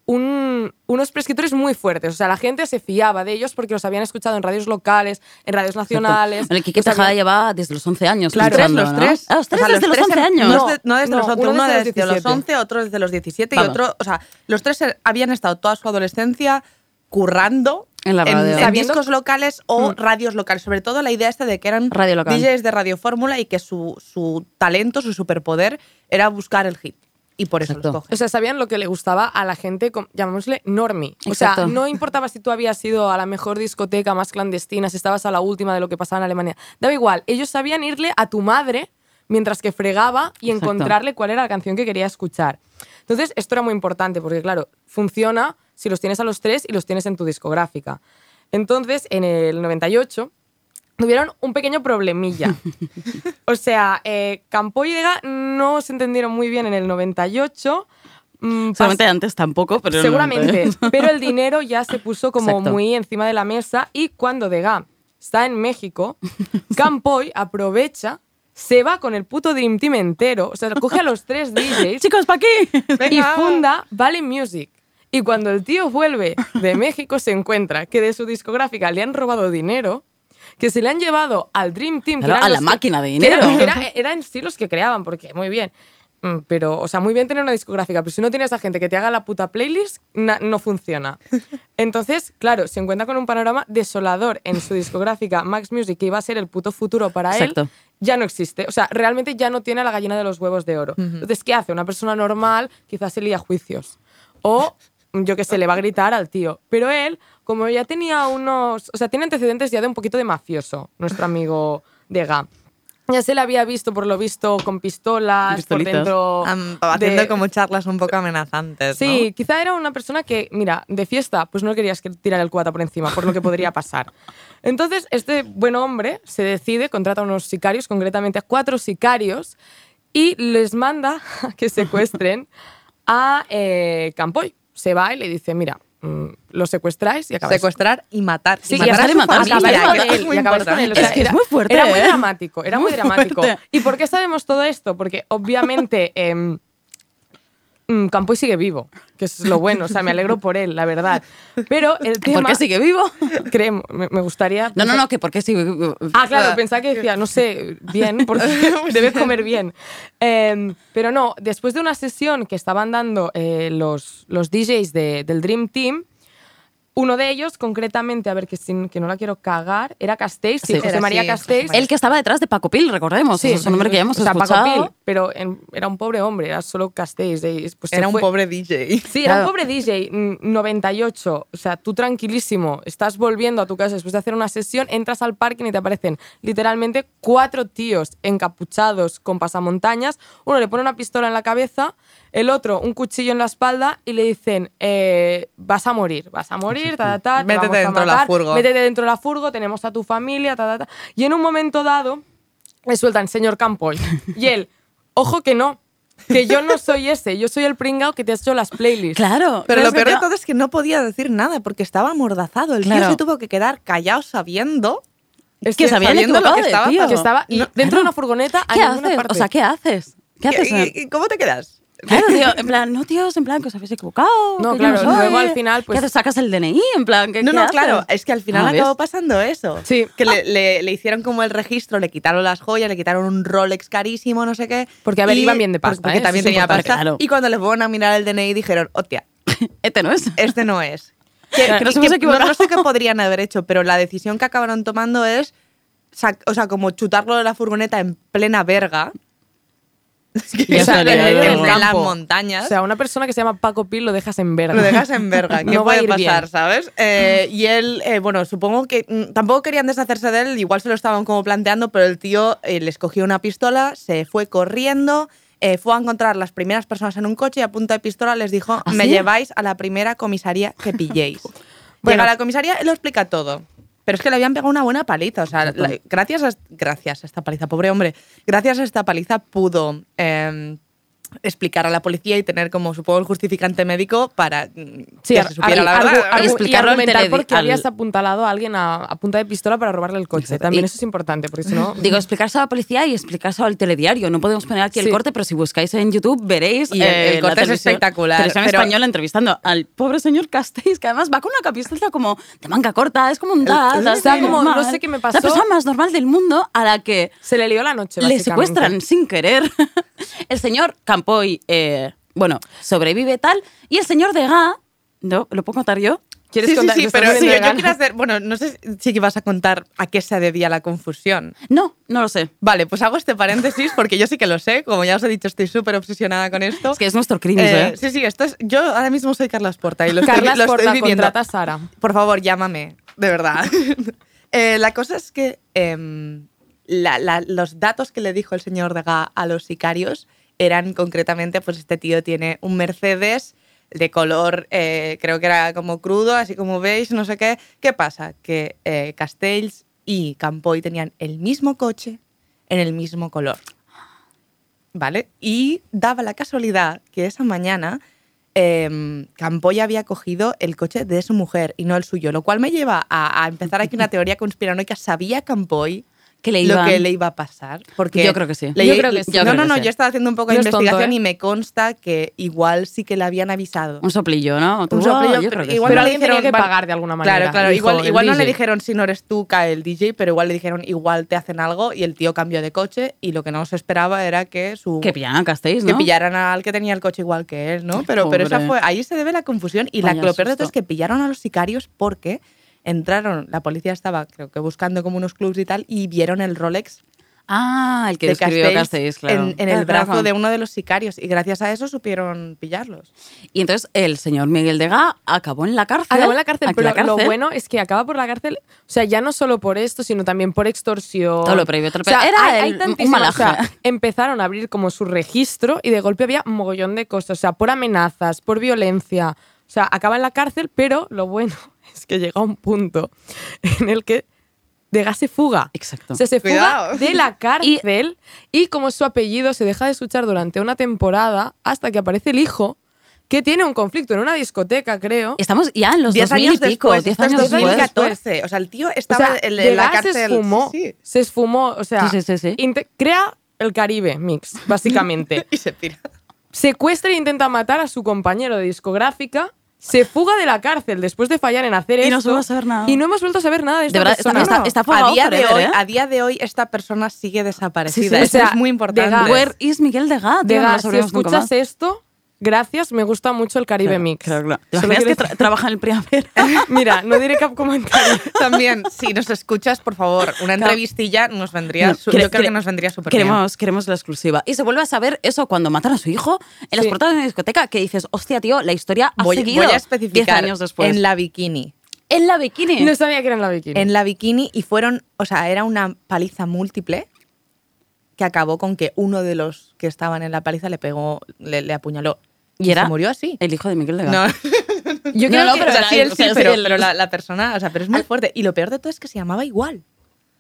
Speaker 5: un- unos prescriptores muy fuertes. O sea, la gente se fiaba de ellos porque los habían escuchado en radios locales, en radios nacionales.
Speaker 4: El Quique
Speaker 5: los
Speaker 4: Tejada
Speaker 5: habían-
Speaker 4: lleva desde los 11 años.
Speaker 5: Claro,
Speaker 4: pinchando,
Speaker 6: los
Speaker 4: ¿no?
Speaker 6: tres.
Speaker 4: Ah, los tres
Speaker 6: O sea,
Speaker 4: desde los
Speaker 6: tres
Speaker 4: 11
Speaker 6: en-
Speaker 4: años.
Speaker 6: No, no desde
Speaker 5: No,
Speaker 6: los 11,
Speaker 5: uno
Speaker 6: uno
Speaker 5: desde los
Speaker 6: desde los
Speaker 5: 17.
Speaker 6: 11, otro desde los 17
Speaker 4: Vamos.
Speaker 6: y otro, o sea, los tres er- habían estado toda su adolescencia currando
Speaker 4: En la radio.
Speaker 6: en discos locales o radios locales. Sobre todo la idea esta de que eran
Speaker 4: Radio local.
Speaker 6: DJs de Radio Fórmula y que su, su talento, su superpoder era buscar el hit. Y por eso
Speaker 4: Exacto.
Speaker 6: los cogen.
Speaker 5: O sea, sabían lo que le gustaba a la gente, llamémosle normie. O sea, no importaba si tú habías ido a la mejor discoteca más clandestina, si estabas a la última de lo que pasaba en Alemania. Daba igual, ellos sabían irle a tu madre mientras que fregaba y
Speaker 4: Exacto.
Speaker 5: encontrarle cuál era la canción que quería escuchar. Entonces, esto era muy importante porque, claro, funciona si los tienes a los tres y los tienes en tu discográfica. Entonces, en el 98 tuvieron un pequeño problemilla. o sea, eh, Campo y Dega no se entendieron muy bien en el 98. mm,
Speaker 4: antes tampoco, pero...
Speaker 5: Seguramente, pero el dinero ya se puso como
Speaker 4: Exacto.
Speaker 5: muy encima de la mesa y cuando Dega está en México, Campoy aprovecha, se va con el puto Dream Team entero, o sea, coge a los tres DJs
Speaker 4: Chicos, ¿para aquí?
Speaker 5: y funda Valley Music. Y cuando el tío vuelve de México se encuentra que de su discográfica le han robado dinero, que se le han llevado al Dream Team.
Speaker 4: Claro, a la máquina de dinero.
Speaker 5: Era, era en sí los que creaban, porque muy bien. Mm, Pero, o sea, muy bien tener una discográfica, pero si no tienes a gente que te haga la puta playlist, no funciona. Entonces, claro, se encuentra con un panorama desolador en su discográfica Max Music, que iba a ser el puto futuro para
Speaker 4: Exacto.
Speaker 5: él, ya no existe. O sea, realmente ya no tiene a la gallina de los huevos de oro. Entonces, ¿qué hace? Una persona normal quizás se lía juicios. O, yo que sé, le va a gritar al tío. Pero él, como ya tenía unos... O sea, tiene antecedentes ya de un poquito de mafioso, nuestro amigo Dega. Ya se le había visto, por lo visto, con pistolas, por dentro...
Speaker 6: Haciendo
Speaker 5: de-
Speaker 6: como charlas un poco amenazantes. ¿no?
Speaker 5: Sí, quizá era una persona que, mira, de fiesta, pues no querías que tirar el cuata por encima, por lo que podría pasar. Entonces, este buen hombre se decide, contrata a unos sicarios, concretamente a cuatro sicarios, y les manda a que secuestren a eh, Campoy. Se va y le dice, mira, mm, lo secuestráis y acabáis.
Speaker 6: Secuestrar y matar.
Speaker 5: Sí,
Speaker 6: y
Speaker 5: y
Speaker 6: matar su
Speaker 4: matar,
Speaker 6: es muy
Speaker 5: y él. O sea,
Speaker 4: Es que es
Speaker 5: era-
Speaker 4: muy fuerte,
Speaker 5: Era muy
Speaker 4: ¿eh?
Speaker 5: dramático, era muy
Speaker 4: Muy
Speaker 5: dramático.
Speaker 4: fuerte.
Speaker 5: ¿Y por qué sabemos todo esto? Porque obviamente em, Campoy sigue vivo, que es lo bueno, o sea, me alegro por él, la verdad. Pero el tema...
Speaker 4: ¿Por qué sigue vivo?
Speaker 5: Creo, me, me gustaría...
Speaker 4: No, no, no, que por qué sigue vivo.
Speaker 5: Ah, claro, pensaba que decía, no sé, bien, porque debes comer bien. Em, pero no, después de una sesión que estaban dando eh, los, los DJs de- del Dream Team, uno de ellos, concretamente, a ver que, sin, que no la quiero cagar, era Castells, sí. José
Speaker 6: Era,
Speaker 5: María
Speaker 6: sí,
Speaker 5: Castells.
Speaker 4: El que estaba detrás de Paco Pil, recordemos. Sí, es un nombre que ya hemos
Speaker 5: o sea, Paco
Speaker 4: escuchado.
Speaker 5: Pil, pero en- era un pobre hombre, era solo Castells. pues
Speaker 6: Era un
Speaker 5: fue-
Speaker 6: pobre DJ.
Speaker 5: Sí, era
Speaker 4: Claro.
Speaker 5: un pobre DJ, mm, 98. O sea, tú tranquilísimo, estás volviendo a tu casa después de hacer una sesión, entras al parking y te aparecen literalmente cuatro tíos encapuchados con pasamontañas. Uno le pone una pistola en la cabeza, el otro un cuchillo en la espalda y le dicen: eh, Vas a morir, vas a morir, ta, ta, ta, te
Speaker 6: Métete
Speaker 5: vamos a
Speaker 6: dentro de la furgo".
Speaker 5: Métete dentro de la furgo, tenemos a tu familia, ta, ta, ta. Y en un momento dado le sueltan, señor Campoy. Y él, ojo que no. Que yo no soy ese, yo soy el pringao que te ha hecho las playlists.
Speaker 4: Claro.
Speaker 6: Pero lo peor de todo es que no podía decir nada porque estaba amordazado. El tío
Speaker 4: Claro.
Speaker 6: se tuvo que quedar callado sabiendo
Speaker 4: Es que habían
Speaker 6: sabiendo lo que estaba
Speaker 4: tío.
Speaker 5: que estaba y
Speaker 6: No,
Speaker 5: dentro de una furgoneta
Speaker 4: ¿Qué haces?
Speaker 5: parte.
Speaker 4: O sea, ¿qué haces? ¿Qué haces?
Speaker 6: ¿Y- y- ¿Cómo te quedas?
Speaker 4: Claro, tío, en plan, no, tíos, en plan, que os habéis equivocado.
Speaker 5: No,
Speaker 4: que
Speaker 5: claro,
Speaker 4: soy.
Speaker 5: luego al final, pues-
Speaker 4: ¿Qué haces? Sacas el DNI, en plan, ¿qué
Speaker 6: No, no, claro, es que al final
Speaker 4: Ah, ¿ves?
Speaker 6: acabó pasando eso.
Speaker 5: Sí.
Speaker 6: Que le, le- le hicieron como el registro, le quitaron las joyas, le quitaron un Rolex carísimo, no sé qué.
Speaker 5: Porque, a ver,
Speaker 6: Y-
Speaker 5: iban bien de pasta,
Speaker 6: Porque
Speaker 5: ¿eh?
Speaker 6: también
Speaker 5: es
Speaker 6: tenía pasta.
Speaker 4: claro.
Speaker 6: Y cuando le fueron a mirar el DNI dijeron, hostia,
Speaker 4: Este no es.
Speaker 6: este no es. Que,
Speaker 4: Que nos hemos
Speaker 6: que
Speaker 4: equivocado.
Speaker 6: No, no sé qué podrían haber hecho, pero la decisión que acabaron tomando es o sea, como chutarlo de la furgoneta en plena verga.
Speaker 4: Ya
Speaker 6: O sea, las montañas.
Speaker 5: O sea, una persona que se llama Paco Pil lo dejas en verga.
Speaker 6: Lo dejas en verga. ¿Qué
Speaker 5: No va a
Speaker 6: puede pasar,
Speaker 5: bien.
Speaker 6: sabes? Eh, y él, eh, bueno, supongo que mm, tampoco querían deshacerse de él, igual se lo estaban como planteando, pero el tío eh, les cogió una pistola, se fue corriendo, eh, fue a encontrar las primeras personas en un coche y a punta de pistola les dijo,
Speaker 4: ¿Ah,
Speaker 6: me
Speaker 4: sí?
Speaker 6: lleváis a la primera comisaría que pilléis.
Speaker 5: Bueno.
Speaker 6: Llega a la comisaría y lo explica todo. Pero es que le habían pegado una buena paliza. O sea, la- gracias, a, gracias a esta paliza, pobre hombre, gracias a esta paliza pudo eh, explicar a la policía y tener como, supongo, el justificante médico para mm,
Speaker 5: Sí,
Speaker 6: que se supiera la verdad.
Speaker 5: argu- argu- y
Speaker 4: explicarlo al
Speaker 5: argumentar
Speaker 4: teledi-
Speaker 5: por qué
Speaker 4: al-
Speaker 5: habías apuntalado a alguien a, a punta de pistola para robarle el coche.
Speaker 4: Exacto.
Speaker 5: También
Speaker 4: Y-
Speaker 5: eso es importante, porque si no...
Speaker 4: Digo, explicárselo a la policía y explicárselo al telediario. No podemos poner aquí el
Speaker 5: Sí.
Speaker 4: corte, pero si buscáis en YouTube veréis.
Speaker 6: Y el- el
Speaker 4: la
Speaker 6: corte es espectacular,
Speaker 4: Televisión
Speaker 6: pero-
Speaker 4: española entrevistando al pobre señor Castells, que además va con una camiseta como de manga corta, es como un dad.
Speaker 5: Como-
Speaker 4: normal.
Speaker 5: no sé qué me
Speaker 4: La
Speaker 5: pasó.
Speaker 4: persona más normal del mundo a la que
Speaker 5: Se le lió la noche,
Speaker 4: le secuestran sin querer. el señor Campoy, eh, bueno, sobrevive tal. Y el señor Degas, ¿no? ¿Lo puedo contar yo?
Speaker 5: ¿Quieres
Speaker 6: Sí, sí,
Speaker 5: contar?
Speaker 6: sí,
Speaker 5: estás
Speaker 6: pero sí, yo quiero hacer. Bueno, no sé si que vas a contar a qué se debía la confusión.
Speaker 4: No, no lo sé.
Speaker 6: Vale, pues hago este paréntesis porque yo sí que lo sé. Como ya os he dicho, estoy súper obsesionada con esto.
Speaker 4: Es que es nuestro crimen,
Speaker 6: Eh,
Speaker 4: ¿eh?
Speaker 6: sí, sí, esto es. Yo ahora mismo soy Carlas Porta y lo estoy,
Speaker 5: Carlas
Speaker 6: lo estoy
Speaker 5: Porta
Speaker 6: viviendo.
Speaker 5: contrata a Sara.
Speaker 6: Por favor, llámame, de verdad. Eh, la cosa es que em, la- la- los datos que le dijo el señor Degas a los sicarios eran concretamente, pues este tío tiene un Mercedes de color, eh, creo que era como crudo, así como veis, no sé qué. ¿Qué pasa? Que eh, Castells y Campoy tenían el mismo coche en el mismo color. ¿Vale? Y daba la casualidad que esa mañana eh, Campoy había cogido el coche de su mujer y no el suyo, lo cual me lleva a, a empezar aquí una teoría conspiranoica. ¿Sabía Campoy
Speaker 4: Que le
Speaker 6: lo
Speaker 4: iban-
Speaker 6: que le iba a pasar? Porque
Speaker 4: Yo creo que sí.
Speaker 6: le-
Speaker 5: Yo creo que sí.
Speaker 6: No,
Speaker 4: Yo
Speaker 6: no,
Speaker 4: creo que
Speaker 6: no,
Speaker 4: sí.
Speaker 6: yo estaba haciendo un poco de
Speaker 5: tonto,
Speaker 6: investigación
Speaker 5: ¿eh?
Speaker 6: y me consta que igual sí que le habían avisado.
Speaker 4: Un soplillo, ¿no?
Speaker 6: Un soplillo,
Speaker 4: "Oh, yo
Speaker 6: pero
Speaker 4: creo que
Speaker 6: igual
Speaker 4: sí".
Speaker 5: Pero
Speaker 6: le dijeron,
Speaker 5: que pagar de alguna manera.
Speaker 6: Claro, claro.
Speaker 5: Dijo
Speaker 6: Igual, igual no le dijeron si no eres tú, cae el DJ, pero igual le dijeron igual te hacen algo y el tío cambió de coche y lo que no se esperaba era que su
Speaker 4: Que pillan a Castells,
Speaker 6: que
Speaker 4: ¿no?
Speaker 6: pillaran al que tenía el coche igual que él, ¿no? Pero, pero esa fue, ahí se debe la confusión y la, lo peor de todo es que pillaron a los sicarios porque entraron, la policía estaba creo que buscando como unos clubs y tal y vieron el Rolex
Speaker 4: Ah, el que
Speaker 6: de
Speaker 4: describió
Speaker 6: Castells
Speaker 4: Castells, claro.
Speaker 6: en, el
Speaker 4: claro.
Speaker 6: brazo de uno de los sicarios y gracias a eso supieron pillarlos.
Speaker 4: Y entonces el señor Miguel Degas acabó en la cárcel.
Speaker 5: Acabó en la cárcel, pero lo bueno es que acaba por la cárcel, o sea, ya no solo por esto, sino también por extorsión.
Speaker 4: Todo lo previo, todo lo
Speaker 5: O sea,
Speaker 4: previo. Era
Speaker 5: hay, hay
Speaker 4: un
Speaker 5: tantísimas- o sea,
Speaker 4: malaje.
Speaker 5: empezaron a abrir como su registro y de golpe había un mogollón de cosas, o sea, por amenazas, por violencia. O sea, acaba en la cárcel, pero lo bueno es que llega un punto en el que Degas se fuga.
Speaker 4: Exacto.
Speaker 5: O sea, se
Speaker 6: Cuidado.
Speaker 5: fuga de la cárcel y, como su apellido se deja de escuchar durante una temporada hasta que aparece el hijo que tiene un conflicto en una discoteca, creo.
Speaker 4: Estamos ya en los
Speaker 6: Diez
Speaker 4: 2000
Speaker 6: años
Speaker 4: y pico,
Speaker 6: después,
Speaker 4: 10
Speaker 6: esto es
Speaker 4: años después.
Speaker 6: 2014. O sea, el tío
Speaker 5: O
Speaker 6: estaba
Speaker 5: sea,
Speaker 6: en, en la cárcel.
Speaker 5: se esfumó,
Speaker 6: Sí,
Speaker 5: se esfumó, o sea,
Speaker 4: Sí, sí,
Speaker 5: crea el Caribe mix, básicamente.
Speaker 6: Y se pira.
Speaker 5: Secuestra e intenta matar a su compañero de discográfica, se fuga de la cárcel después de fallar en hacer
Speaker 4: Y
Speaker 5: esto.
Speaker 4: no a saber nada.
Speaker 5: Y no hemos vuelto a saber nada de esta
Speaker 4: De verdad, está-
Speaker 5: persona.
Speaker 4: está- está fugado
Speaker 6: a día de hoy,
Speaker 4: ¿eh?
Speaker 6: a día de hoy esta persona sigue desaparecida.
Speaker 4: Sí, sí,
Speaker 6: Eso
Speaker 5: o sea,
Speaker 6: es muy importante.
Speaker 5: Degas-
Speaker 4: Where is Miguel Degas? tío?
Speaker 5: Degas,
Speaker 4: no lo
Speaker 5: si escuchas esto, gracias, me gusta mucho el Caribe
Speaker 4: Claro,
Speaker 5: mix.
Speaker 4: claro, claro. ¿Te imaginas que tra- trabaja en el Primavera?
Speaker 5: Mira, no diré cap comentario.
Speaker 6: También, si nos escuchas, por favor, una entrevistilla nos vendría.
Speaker 4: No,
Speaker 6: yo creo que nos vendría súper bien.
Speaker 4: Queremos, la exclusiva. Y se vuelve a saber eso cuando matan a su hijo en las portadas de una discoteca que dices, hostia, tío, la historia ha
Speaker 6: Voy,
Speaker 4: seguido
Speaker 6: voy a
Speaker 4: 10
Speaker 6: especificar.
Speaker 4: años después.
Speaker 6: En la bikini.
Speaker 4: En la bikini.
Speaker 5: No sabía que era en la bikini.
Speaker 6: En la bikini y fueron, o sea, era una paliza múltiple que acabó con que uno de los que estaban en la paliza le pegó, le, le apuñaló.
Speaker 4: Y era
Speaker 6: se murió así.
Speaker 4: el hijo de Miguel Degas.
Speaker 6: No,
Speaker 4: No,
Speaker 6: yo creo
Speaker 4: no,
Speaker 6: que,
Speaker 4: pero
Speaker 6: o sea, sí,
Speaker 4: él,
Speaker 6: él
Speaker 4: o
Speaker 6: sí,
Speaker 4: sea,
Speaker 6: pero,
Speaker 4: el-
Speaker 6: pero la, la persona, o sea, pero es muy fuerte. Y lo peor de todo es que se llamaba igual.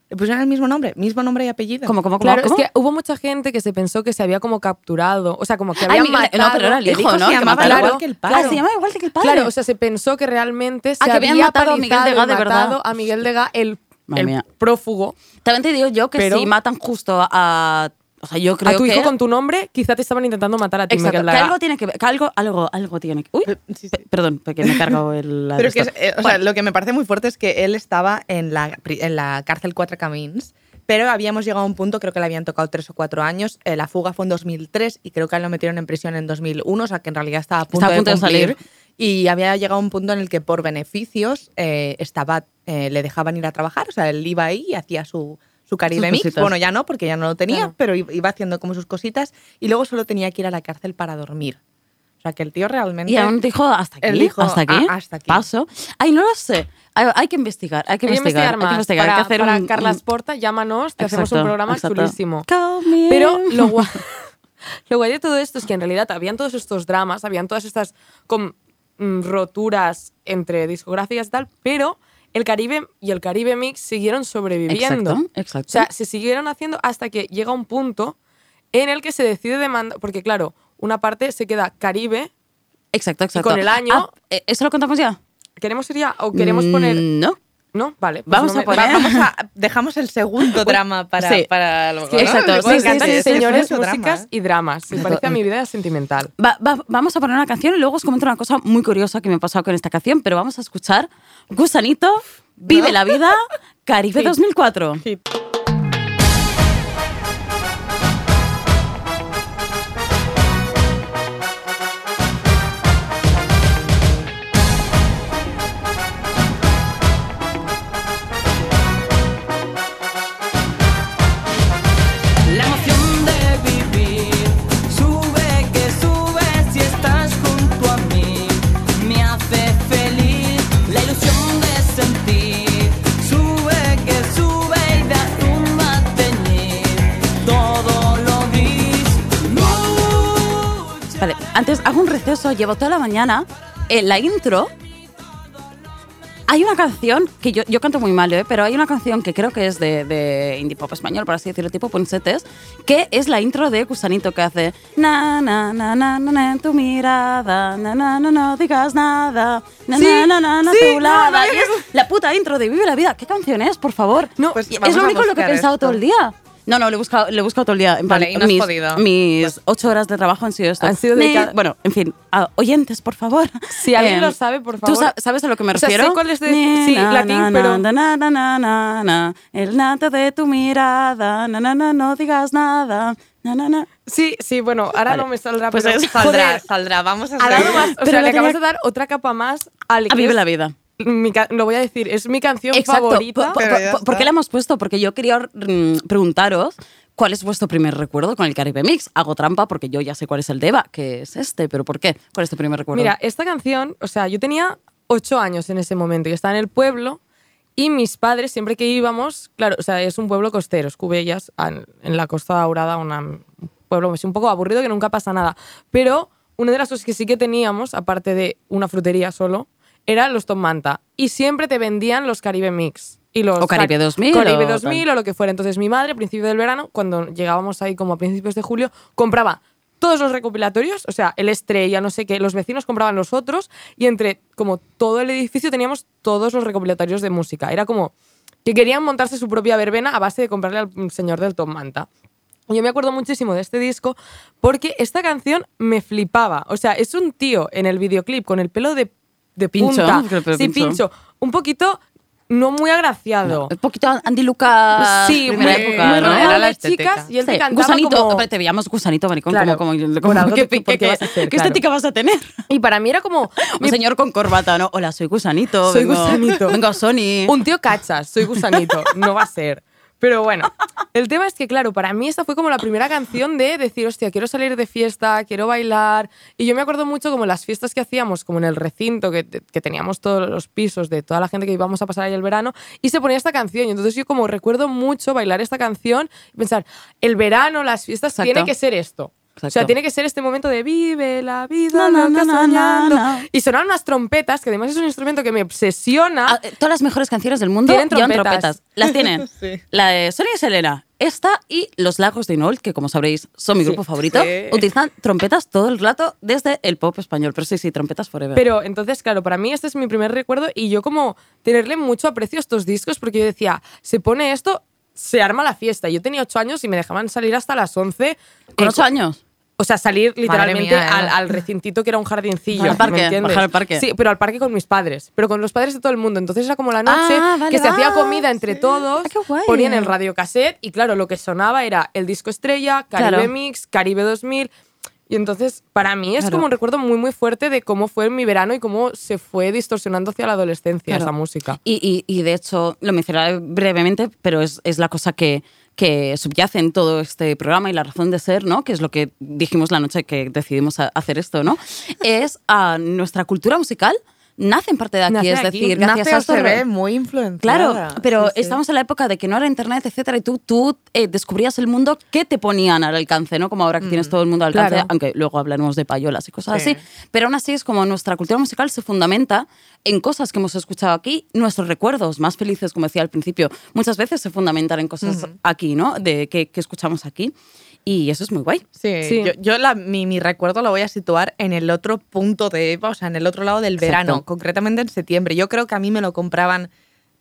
Speaker 6: Le pusieron el mismo nombre, mismo nombre y apellido.
Speaker 4: ¿Cómo, cómo, cómo?
Speaker 5: Claro,
Speaker 4: cómo?
Speaker 5: es que hubo mucha gente que se pensó que se había como capturado, o sea, como que
Speaker 4: Miguel-
Speaker 5: matado.
Speaker 4: no, pero era el
Speaker 6: El
Speaker 4: hijo,
Speaker 6: hijo
Speaker 4: ¿no?
Speaker 6: se
Speaker 4: Que
Speaker 6: llamaba
Speaker 4: mataron.
Speaker 6: igual que el padre.
Speaker 4: Claro, se llamaba igual que el padre.
Speaker 5: Claro, o sea, se pensó que realmente se
Speaker 4: Ah, que habían
Speaker 5: había
Speaker 4: matado a Miguel Degas de verdad.
Speaker 5: a Miguel Degas, el, el prófugo.
Speaker 4: También te digo yo que
Speaker 5: Pero-
Speaker 4: si matan justo a... O sea, yo creo
Speaker 5: a tu
Speaker 4: que...
Speaker 5: hijo con tu nombre, quizá te estaban intentando matar a ti,
Speaker 4: Exacto,
Speaker 5: Miguel
Speaker 4: que algo tiene que ver, que algo, algo, algo tiene que... Uy,
Speaker 6: sí, sí.
Speaker 4: pe- perdón, porque me he cargado el...
Speaker 6: Pero es que,
Speaker 4: de
Speaker 6: es- eh, o sea, lo que me parece muy fuerte es que él estaba en la, en la cárcel Cuatro Camins, pero habíamos llegado a un punto, creo que le habían tocado tres o cuatro años. eh, la fuga fue en 2003 y creo que a él lo metieron en prisión en 2001, o sea, que en realidad estaba a punto,
Speaker 4: Estaba a punto de
Speaker 6: cumplir.
Speaker 4: salir.
Speaker 6: Y había llegado a un punto en el que por beneficios eh, estaba, eh, le dejaban ir a trabajar, o sea, él iba ahí y hacía su, su Caribe Mix.
Speaker 4: cositas.
Speaker 6: Bueno, ya no, porque ya no lo tenía,
Speaker 5: Claro.
Speaker 6: pero i- iba haciendo como sus cositas y luego solo tenía que ir a la cárcel para dormir. O sea, que el tío realmente...
Speaker 4: Y aún dijo hasta aquí.
Speaker 6: Él dijo,
Speaker 4: hasta aquí.
Speaker 6: "Ah, hasta aquí".
Speaker 4: Paso. Ay, no lo sé. Hay, hay que investigar. Hay que
Speaker 5: Hay que
Speaker 4: investigar.
Speaker 5: investigar más.
Speaker 4: Hay que investigar.
Speaker 5: para
Speaker 4: hay que hacer
Speaker 5: para
Speaker 4: un,
Speaker 5: Carlas
Speaker 4: un-
Speaker 5: Porta, llámanos, te hacemos
Speaker 4: Exacto,
Speaker 5: un programa
Speaker 4: exacto.
Speaker 5: chulísimo.
Speaker 4: Come.
Speaker 5: Pero lo guay, lo guay de todo esto es que en realidad habían todos estos dramas, habían todas estas mm, roturas entre discográficas y tal, pero el Caribe y el Caribe Mix siguieron sobreviviendo.
Speaker 4: Exacto, exacto.
Speaker 5: O sea, se siguieron haciendo hasta que llega un punto en el que se decide demandar, porque claro, una parte se queda Caribe,
Speaker 4: Exacto, exacto.
Speaker 5: con el año-
Speaker 4: Ah, eh, ¿Eso lo contamos ya?
Speaker 5: ¿queremos ir ya o queremos poner...?
Speaker 4: Mm, No.
Speaker 5: No, vale. pues
Speaker 4: Vamos
Speaker 5: no
Speaker 4: a
Speaker 5: me-
Speaker 4: poner-
Speaker 6: Va- vamos a, dejamos el segundo drama para,
Speaker 4: Sí.
Speaker 6: para luego,
Speaker 4: Sí,
Speaker 6: ¿no?
Speaker 4: exacto.
Speaker 6: Me
Speaker 4: Sí,
Speaker 5: Me encantan
Speaker 4: sí,
Speaker 5: señores,
Speaker 6: drama,
Speaker 5: músicas
Speaker 6: ¿eh?
Speaker 5: y dramas. Se
Speaker 4: Exacto.
Speaker 5: parece a mi vida sentimental.
Speaker 4: Va- va- vamos a poner una canción y luego os comento una cosa muy curiosa que me ha pasado con esta canción, pero vamos a escuchar Gusanito, Vive la Vida, Caribe 2004. Receso, llevo toda la mañana en la intro. Hay una canción que yo, yo canto muy mal, ¿eh? pero hay una canción que creo que es de, de indie pop español, por así decirlo, tipo Ponsetes, que es la intro de Gusanito que hace na na na na na, na en tu mirada, na na na no digas nada, na
Speaker 5: Sí,
Speaker 4: na na na na
Speaker 5: sí,
Speaker 4: tu
Speaker 5: no, no,
Speaker 4: Y es la puta intro de Vive la Vida. ¿Qué canción es, por favor?
Speaker 5: No,
Speaker 6: Pues
Speaker 4: es lo único en lo que he pensado todo el día. No, no, lo he buscado, lo he buscado todo el día. En plan,
Speaker 6: Vale, y no has
Speaker 4: mis,
Speaker 6: podido.
Speaker 4: mis ocho horas de trabajo han sido esto.
Speaker 5: Han sido dedicadas-
Speaker 4: Bueno, en fin, a- oyentes, por favor.
Speaker 5: Si alguien
Speaker 4: Eh,
Speaker 5: lo sabe, por
Speaker 4: ¿Tú
Speaker 5: favor.
Speaker 4: sa- sabes a lo que me
Speaker 5: O sea, sé
Speaker 4: refiero?
Speaker 5: cuál es de-
Speaker 4: Ni
Speaker 5: sí,
Speaker 4: na,
Speaker 5: latín,
Speaker 4: na,
Speaker 5: pero-
Speaker 4: na, na, na, na, na, na, el nata de tu mirada, na, na, na, no digas nada, na, na, na.
Speaker 5: Sí, sí, bueno, ahora
Speaker 4: Vale.
Speaker 5: no me saldrá,
Speaker 4: Pues
Speaker 5: pero
Speaker 4: es-
Speaker 6: Saldrá,
Speaker 5: joder,
Speaker 6: saldrá, vamos a
Speaker 5: ha dado
Speaker 6: hacer-
Speaker 5: más, o
Speaker 4: Pero
Speaker 5: sea, le acabas
Speaker 4: tenía-
Speaker 5: de dar otra capa más al
Speaker 4: A vive la vida.
Speaker 5: Mi lo voy a decir, es mi canción
Speaker 4: Exacto.
Speaker 5: favorita.
Speaker 4: Po- po-
Speaker 6: Pero ya
Speaker 4: po- ¿Por
Speaker 6: está.
Speaker 4: qué la hemos puesto? Porque yo quería mm, preguntaros cuál es vuestro primer recuerdo con el Caribe Mix. Hago trampa porque yo ya sé cuál es el de Eva, que es este, pero ¿por qué? ¿Cuál es tu primer recuerdo?
Speaker 5: Mira, esta canción, o sea, yo tenía ocho años en ese momento y estaba en el pueblo y mis padres, siempre que íbamos, claro, o sea, es un pueblo costero, es Cubellas, en, la Costa Daurada, una- un pueblo un poco aburrido que nunca pasa nada. Pero una de las cosas que sí que teníamos, aparte de una frutería solo, eran los Tom Manta. Y siempre te vendían los Caribe Mix. Y los
Speaker 4: O Caribe 2000
Speaker 5: Caribe
Speaker 4: o
Speaker 5: 2000 o lo que fuera. Entonces mi madre, a principio del verano, cuando llegábamos ahí como a principios de julio, compraba todos los recopilatorios, o sea, el Estrella, no sé qué, los vecinos compraban los otros y entre como todo el edificio teníamos todos los recopilatorios de música. Era como que querían montarse su propia verbena a base de comprarle al señor del Tom Manta. Yo me acuerdo muchísimo de este disco porque esta canción me flipaba. O sea, es un tío en el videoclip con el pelo de, de
Speaker 4: Pincho,
Speaker 5: punta.
Speaker 4: el pelo
Speaker 5: sí,
Speaker 4: pincho.
Speaker 5: pincho. Un poquito no muy agraciado.
Speaker 4: Un poquito Andy Lucas,
Speaker 5: Sí,
Speaker 4: primera
Speaker 5: muy,
Speaker 4: época,
Speaker 5: muy
Speaker 4: ¿no?
Speaker 6: Era la
Speaker 5: chicas y él
Speaker 4: Sí,
Speaker 5: te cantaba
Speaker 4: gusanito,
Speaker 5: como...
Speaker 4: hombre, te veíamos gusanito, maricón,
Speaker 5: Claro,
Speaker 4: como, como,
Speaker 5: por algo
Speaker 4: ¿qué, qué- qué-
Speaker 5: vas a hacer,
Speaker 4: qué
Speaker 5: claro.
Speaker 4: estética vas a tener?
Speaker 5: Y para mí era como...
Speaker 4: Un
Speaker 5: mi-
Speaker 4: señor con corbata, ¿no? Hola, soy gusanito.
Speaker 5: Soy
Speaker 4: vengo-
Speaker 5: gusanito.
Speaker 4: Vengo a Sony.
Speaker 5: Un tío cachas, soy gusanito, no va a ser. Pero bueno, el tema es que, claro, para mí esta fue como la primera canción de decir, hostia, quiero salir de fiesta, quiero bailar. Y yo me acuerdo mucho como las fiestas que hacíamos, como en el recinto, que, que teníamos todos los pisos de toda la gente que íbamos a pasar ahí el verano, y se ponía esta canción. Y entonces yo como recuerdo mucho bailar esta canción y pensar, el verano, las fiestas,
Speaker 4: Exacto.
Speaker 5: tiene que ser esto. O sea,
Speaker 4: Exacto.
Speaker 5: tiene que ser este momento de vive la vida, soñando.
Speaker 4: na, na.
Speaker 5: Y sonaron unas trompetas, que además es un instrumento que me obsesiona.
Speaker 4: Ah, eh, todas las mejores canciones del mundo
Speaker 5: Tienen trompetas.
Speaker 4: trompetas. Las tienen.
Speaker 6: Sí.
Speaker 4: La de Sonia y Selena, esta y Los Lagos de Inol, que como sabréis son mi
Speaker 5: Sí.
Speaker 4: grupo favorito,
Speaker 6: Sí.
Speaker 4: utilizan trompetas todo el rato desde el pop español. Pero sí, sí, trompetas forever.
Speaker 5: Pero entonces, claro, para mí este es mi primer recuerdo y yo como tenerle mucho aprecio a estos discos porque yo decía, se pone esto, se arma la fiesta. Yo tenía ocho años y me dejaban salir hasta las 11.
Speaker 4: ¿Con
Speaker 5: eh,
Speaker 4: ocho años?
Speaker 5: O sea, salir literalmente
Speaker 6: mía,
Speaker 5: al, al recintito que era un jardincillo.
Speaker 4: Al parque,
Speaker 5: ¿me entiendes?
Speaker 4: bajar al parque.
Speaker 5: Sí, pero al parque con mis padres. Pero con los padres de todo el mundo. Entonces era como la noche
Speaker 4: Ah, vale,
Speaker 5: que se hacía comida entre todos.
Speaker 4: Ah, qué guay.
Speaker 5: Ponían el radiocassette y claro, lo que sonaba era el disco estrella, Caribe
Speaker 4: Claro.
Speaker 5: Mix, Caribe 2000. Y entonces, para mí es
Speaker 4: Claro.
Speaker 5: como un recuerdo muy, muy fuerte de cómo fue mi verano y cómo se fue distorsionando hacia la adolescencia
Speaker 4: Claro.
Speaker 5: esa música.
Speaker 4: Y, y- y de hecho, lo mencionaré brevemente, pero es, es la cosa que, que subyace en todo este programa y la razón de ser, ¿no? Que es lo que dijimos la noche que decidimos hacer esto, ¿no? es a nuestra cultura musical nace en parte de aquí,
Speaker 5: Nace
Speaker 4: es
Speaker 5: aquí.
Speaker 4: decir,
Speaker 6: Nace
Speaker 4: gracias
Speaker 6: o
Speaker 4: a
Speaker 6: se
Speaker 4: re-
Speaker 6: ve muy influenciada.
Speaker 4: Claro, pero
Speaker 6: Sí, sí.
Speaker 4: estamos en la época de que no era internet, etcétera, y tú, tú eh, descubrías el mundo que te ponían al alcance, ¿no? Como ahora que tienes todo el mundo al alcance,
Speaker 5: Claro.
Speaker 4: aunque luego hablaremos de payolas y cosas
Speaker 6: Sí.
Speaker 4: así. Pero aún así es como nuestra cultura musical se fundamenta en cosas que hemos escuchado aquí, nuestros recuerdos más felices, como decía al principio, muchas veces se fundamentan en cosas aquí, ¿no? De que, que escuchamos aquí. Y eso es muy guay.
Speaker 6: Sí,
Speaker 5: Sí.
Speaker 6: yo, yo la- mi, mi recuerdo lo voy a situar en el otro punto de Eva, o sea, en el otro lado del
Speaker 4: Exacto.
Speaker 6: verano, concretamente en septiembre. Yo creo que a mí me lo compraban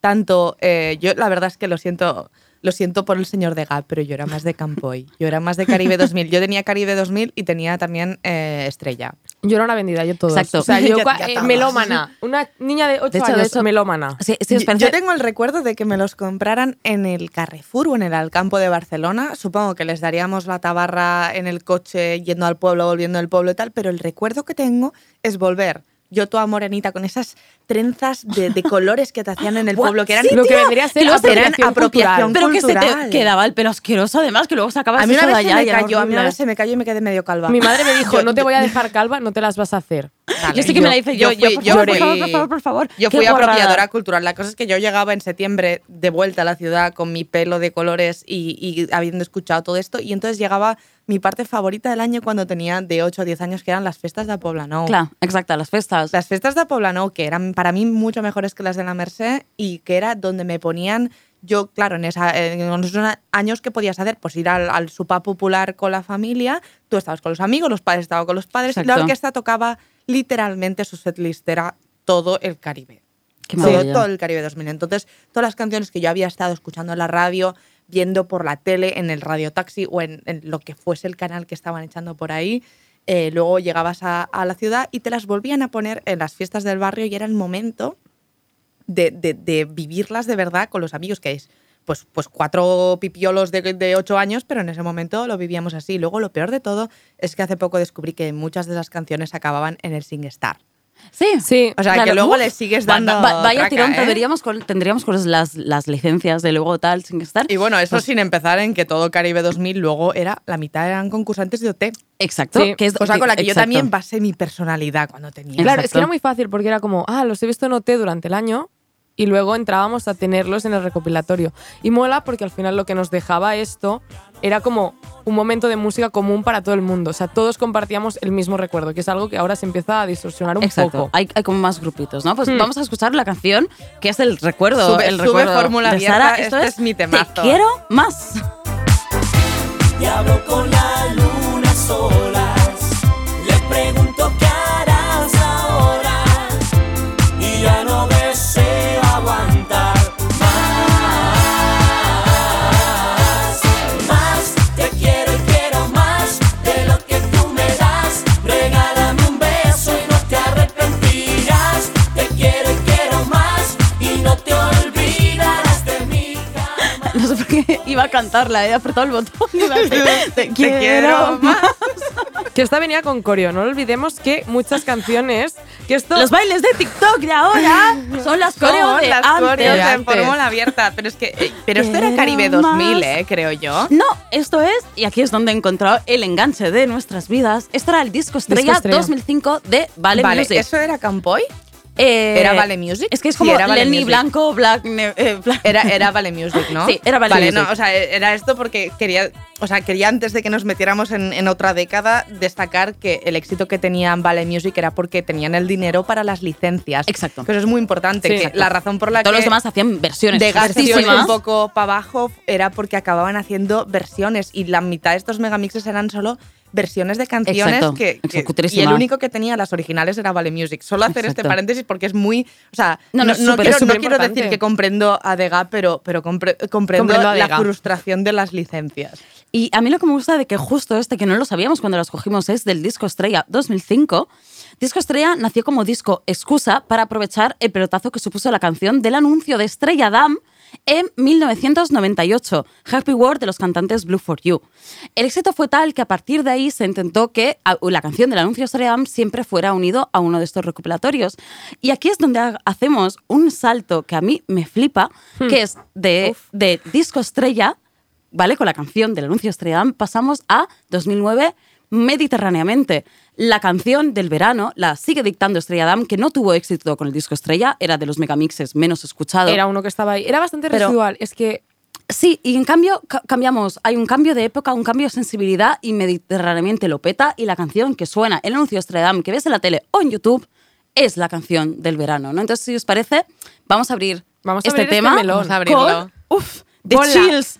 Speaker 6: tanto, eh, yo la verdad es que lo siento, lo siento por el señor de Gap, pero yo era más de Campoy, yo era más de Caribe 2000. Yo tenía Caribe 2000 y tenía también eh, Estrella.
Speaker 5: Yo era una vendida, yo todo.
Speaker 4: Exacto.
Speaker 5: O sea, yo
Speaker 6: Ya-
Speaker 5: cua-
Speaker 6: ya
Speaker 5: eh, melómana. Una niña de 8
Speaker 4: De hecho, de
Speaker 5: años,
Speaker 4: hecho-
Speaker 5: melómana.
Speaker 4: Sí, sí, os
Speaker 6: Yo-
Speaker 4: parece-
Speaker 6: Yo tengo el recuerdo de que me los compraran en el Carrefour o en el Alcampo de Barcelona. Supongo que les daríamos la tabarra en el coche yendo al pueblo, volviendo del pueblo y tal, pero el recuerdo que tengo es volver. Yo toda morenita con esas trenzas de, de colores que te hacían en el pueblo, que eran
Speaker 4: sí,
Speaker 5: Lo que vendría a ser apropiación
Speaker 6: apropiación
Speaker 5: cultural.
Speaker 4: Pero que se te quedaba el pelo asqueroso, además, que luego sacabas
Speaker 6: A mí una
Speaker 4: eso de
Speaker 6: vez se
Speaker 4: allá
Speaker 6: me cayó, a mí una vez se me cayó y me quedé medio calva.
Speaker 5: Mi madre me dijo,
Speaker 6: Yo-
Speaker 5: no te voy a dejar calva, no te las vas a hacer.
Speaker 4: Yo sé que me la hice yo, yo,
Speaker 6: fui-
Speaker 4: por favor, por favor, por favor, por favor.
Speaker 6: Yo fui apropiadora cultural. La cosa es que yo llegaba en septiembre de vuelta a la ciudad con mi pelo de colores y, y habiendo escuchado todo esto. Y entonces llegaba mi parte favorita del año cuando tenía de 8 a 10 años, que eran las fiestas de Poblenou.
Speaker 4: Claro, exacto, las festas.
Speaker 6: Las fiestas de Poblenou, que eran para mí mucho mejores que las de la Merced y que era donde me ponían. Yo, claro, en, esa, en esos años que podías hacer, pues ir al, al popular con la familia, tú estabas con los amigos, los padres estaban con los padres, y la orquesta tocaba literalmente su setlist era todo el Caribe.
Speaker 4: Qué
Speaker 6: todo, todo el Caribe 2000. Entonces, todas las canciones que yo había estado escuchando en la radio, viendo por la tele, en el radio taxi o en, en lo que fuese el canal que estaban echando por ahí, eh, luego llegabas a, a la ciudad y te las volvían a poner en las fiestas del barrio y era el momento de, de- de vivirlas de verdad con los amigos, que es pues, pues cuatro pipiolos de, de ocho años, pero en ese momento lo vivíamos así. Luego lo peor de todo es que hace poco descubrí que muchas de esas canciones acababan en el SingStar.
Speaker 4: Sí,
Speaker 5: Sí.
Speaker 6: O sea,
Speaker 4: Claro.
Speaker 6: que luego
Speaker 4: Uf.
Speaker 6: le sigues dando.
Speaker 4: va- vaya
Speaker 6: traca,
Speaker 4: tirón
Speaker 6: ¿eh?
Speaker 4: tendríamos con, tendríamos con las, las licencias de luego tal sin estar.
Speaker 6: Y bueno, eso
Speaker 4: Pues-
Speaker 6: sin empezar en que todo Caribe 2000 luego era, la mitad eran concursantes de OT.
Speaker 4: Exacto.
Speaker 5: Sí.
Speaker 4: que es,
Speaker 6: Cosa con la que yo también basé mi personalidad cuando tenía.
Speaker 5: Claro, es que era muy fácil porque era como, ah, los he visto en OT durante el año y luego entrábamos a tenerlos en el recopilatorio. Y mola porque al final lo que nos dejaba esto era como un momento de música común para todo el mundo. O sea, todos compartíamos el mismo recuerdo, que es algo que ahora se empieza a distorsionar un
Speaker 4: Exacto.
Speaker 5: poco.
Speaker 4: Hay, hay como más grupitos, ¿no? Pues
Speaker 5: Hmm.
Speaker 4: vamos a escuchar la canción que es el recuerdo.
Speaker 6: Sube-
Speaker 4: el
Speaker 6: sube
Speaker 4: recuerdo
Speaker 6: Fórmula
Speaker 4: de
Speaker 6: Abierta,
Speaker 4: Sara.
Speaker 6: este es mi temazo.
Speaker 4: Te quiero más.
Speaker 2: Y hablo con la luna a
Speaker 4: iba a cantarla, he apretado el botón. y iba a decir, Te quiero,
Speaker 6: quiero
Speaker 4: más.
Speaker 5: Que esta venía con coreo. No olvidemos que muchas canciones, que esto...
Speaker 4: Los bailes de TikTok de ahora son las coreo
Speaker 6: Son
Speaker 4: de
Speaker 6: las
Speaker 4: antes.
Speaker 6: coreos
Speaker 5: de
Speaker 6: de
Speaker 5: antes.
Speaker 6: Fórmula Abierta. Pero es que. eh, Pero esto era Caribe 2000,
Speaker 4: más.
Speaker 6: eh, creo yo.
Speaker 4: No, esto es, y aquí es donde he encontrado el enganche de nuestras vidas. Esto era el disco estrella,
Speaker 5: estrella.
Speaker 4: 2005 de Vale,
Speaker 6: vale,
Speaker 4: Music.
Speaker 6: ¿eso era Campoy?
Speaker 4: Eh,
Speaker 6: ¿Era Vale Music?
Speaker 4: Es que es
Speaker 6: Sí,
Speaker 4: como
Speaker 6: era Vale
Speaker 4: Lenny
Speaker 6: Music.
Speaker 4: Blanco, Black. eh, Black-
Speaker 6: Era, era Vale Music, ¿no?
Speaker 4: Sí, era Vale Music.
Speaker 6: no, o sea, era esto porque quería, o sea, quería antes de que nos metiéramos en, en otra década destacar que el éxito que tenían Vale Music era porque tenían el dinero para las licencias.
Speaker 4: Exacto.
Speaker 6: Que eso es muy importante.
Speaker 5: Sí,
Speaker 6: que la razón por la
Speaker 4: Todos
Speaker 6: que
Speaker 4: los demás hacían versiones.
Speaker 6: de
Speaker 4: versiones.
Speaker 6: un poco para abajo era porque acababan haciendo versiones y la mitad de estos megamixes eran solo versiones de canciones
Speaker 4: Exacto,
Speaker 6: que, y el único que tenía las originales era Vale Music. Solo hacer este paréntesis porque es muy, o sea,
Speaker 4: No,
Speaker 6: no,
Speaker 4: no,
Speaker 6: quiero, no decir que comprendo a Dega, pero, pero compre- comprendo,
Speaker 5: Comprendo
Speaker 6: la frustración de las licencias.
Speaker 4: Y a mí lo que me gusta de que justo este, que no lo sabíamos cuando lo escogimos, es del disco Estrella 2005. Disco Estrella nació como disco excusa para aprovechar el pelotazo que supuso la canción del anuncio de Estrella Damm en 1998, Happy World de los cantantes Blue for You. El éxito fue tal que a partir de ahí se intentó que la canción del anuncio Estrella Damm siempre fuera unido a uno de estos recopilatorios. Y aquí es donde ha- hacemos un salto que a mí me flipa, que es de, de disco estrella ¿vale? Con la canción del anuncio Estrella Damm pasamos a 2009 Mediterráneamente. La canción del verano la sigue dictando Estrella Damm, que no tuvo éxito con el disco Estrella, era de los megamixes menos escuchado.
Speaker 5: Era uno que estaba ahí. Era bastante
Speaker 4: Pero-
Speaker 5: residual. Es que
Speaker 4: Sí, y en cambio ca- cambiamos, hay un cambio de época, un cambio de sensibilidad y Mediterráneamente lo peta y la canción que suena, el anuncio Estrella Damm que ves en la tele o en YouTube, es la canción del verano, ¿no? Entonces, si os parece, vamos a abrir
Speaker 5: Vamos a
Speaker 4: este
Speaker 5: abrir este
Speaker 4: tema
Speaker 5: melón.
Speaker 6: Vamos a abrirlo.
Speaker 4: con, uf, de
Speaker 6: Hola.
Speaker 4: chills.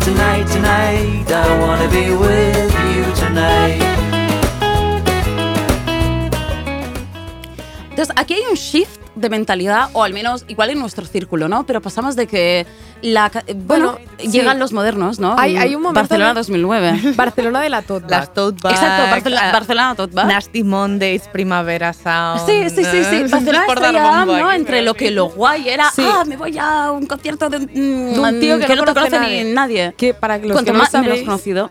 Speaker 2: tonight, tonight, I wanna be with you tonight.
Speaker 4: Entonces, aquí hay un shift de mentalidad, o al menos igual en nuestro círculo, ¿no? Pero pasamos de que la, bueno,
Speaker 5: Bueno, sí.
Speaker 4: llegan los modernos, ¿no?
Speaker 5: Hay- hay un momento
Speaker 4: Barcelona
Speaker 5: de-
Speaker 4: 2009.
Speaker 5: Barcelona de la Tote.
Speaker 6: Las tote.
Speaker 4: Exacto, Barcelona,
Speaker 6: ah,
Speaker 4: Barcelona Tote Bag.
Speaker 6: Nasty Mondays, Primavera Sound.
Speaker 4: Sí, sí, sí, sí. Barcelona
Speaker 6: Por dar
Speaker 4: Estrella ¿no?
Speaker 6: aquí,
Speaker 4: Entre lo que lo guay era,
Speaker 5: Sí.
Speaker 4: ah, me voy a un concierto de, un-
Speaker 5: De un tío que,
Speaker 4: no,
Speaker 5: no,
Speaker 4: te
Speaker 5: conoce
Speaker 4: conoce ni nadie.
Speaker 5: Que para los
Speaker 4: Cuanto
Speaker 5: que no
Speaker 4: más menos
Speaker 5: sabéis,
Speaker 4: conocido.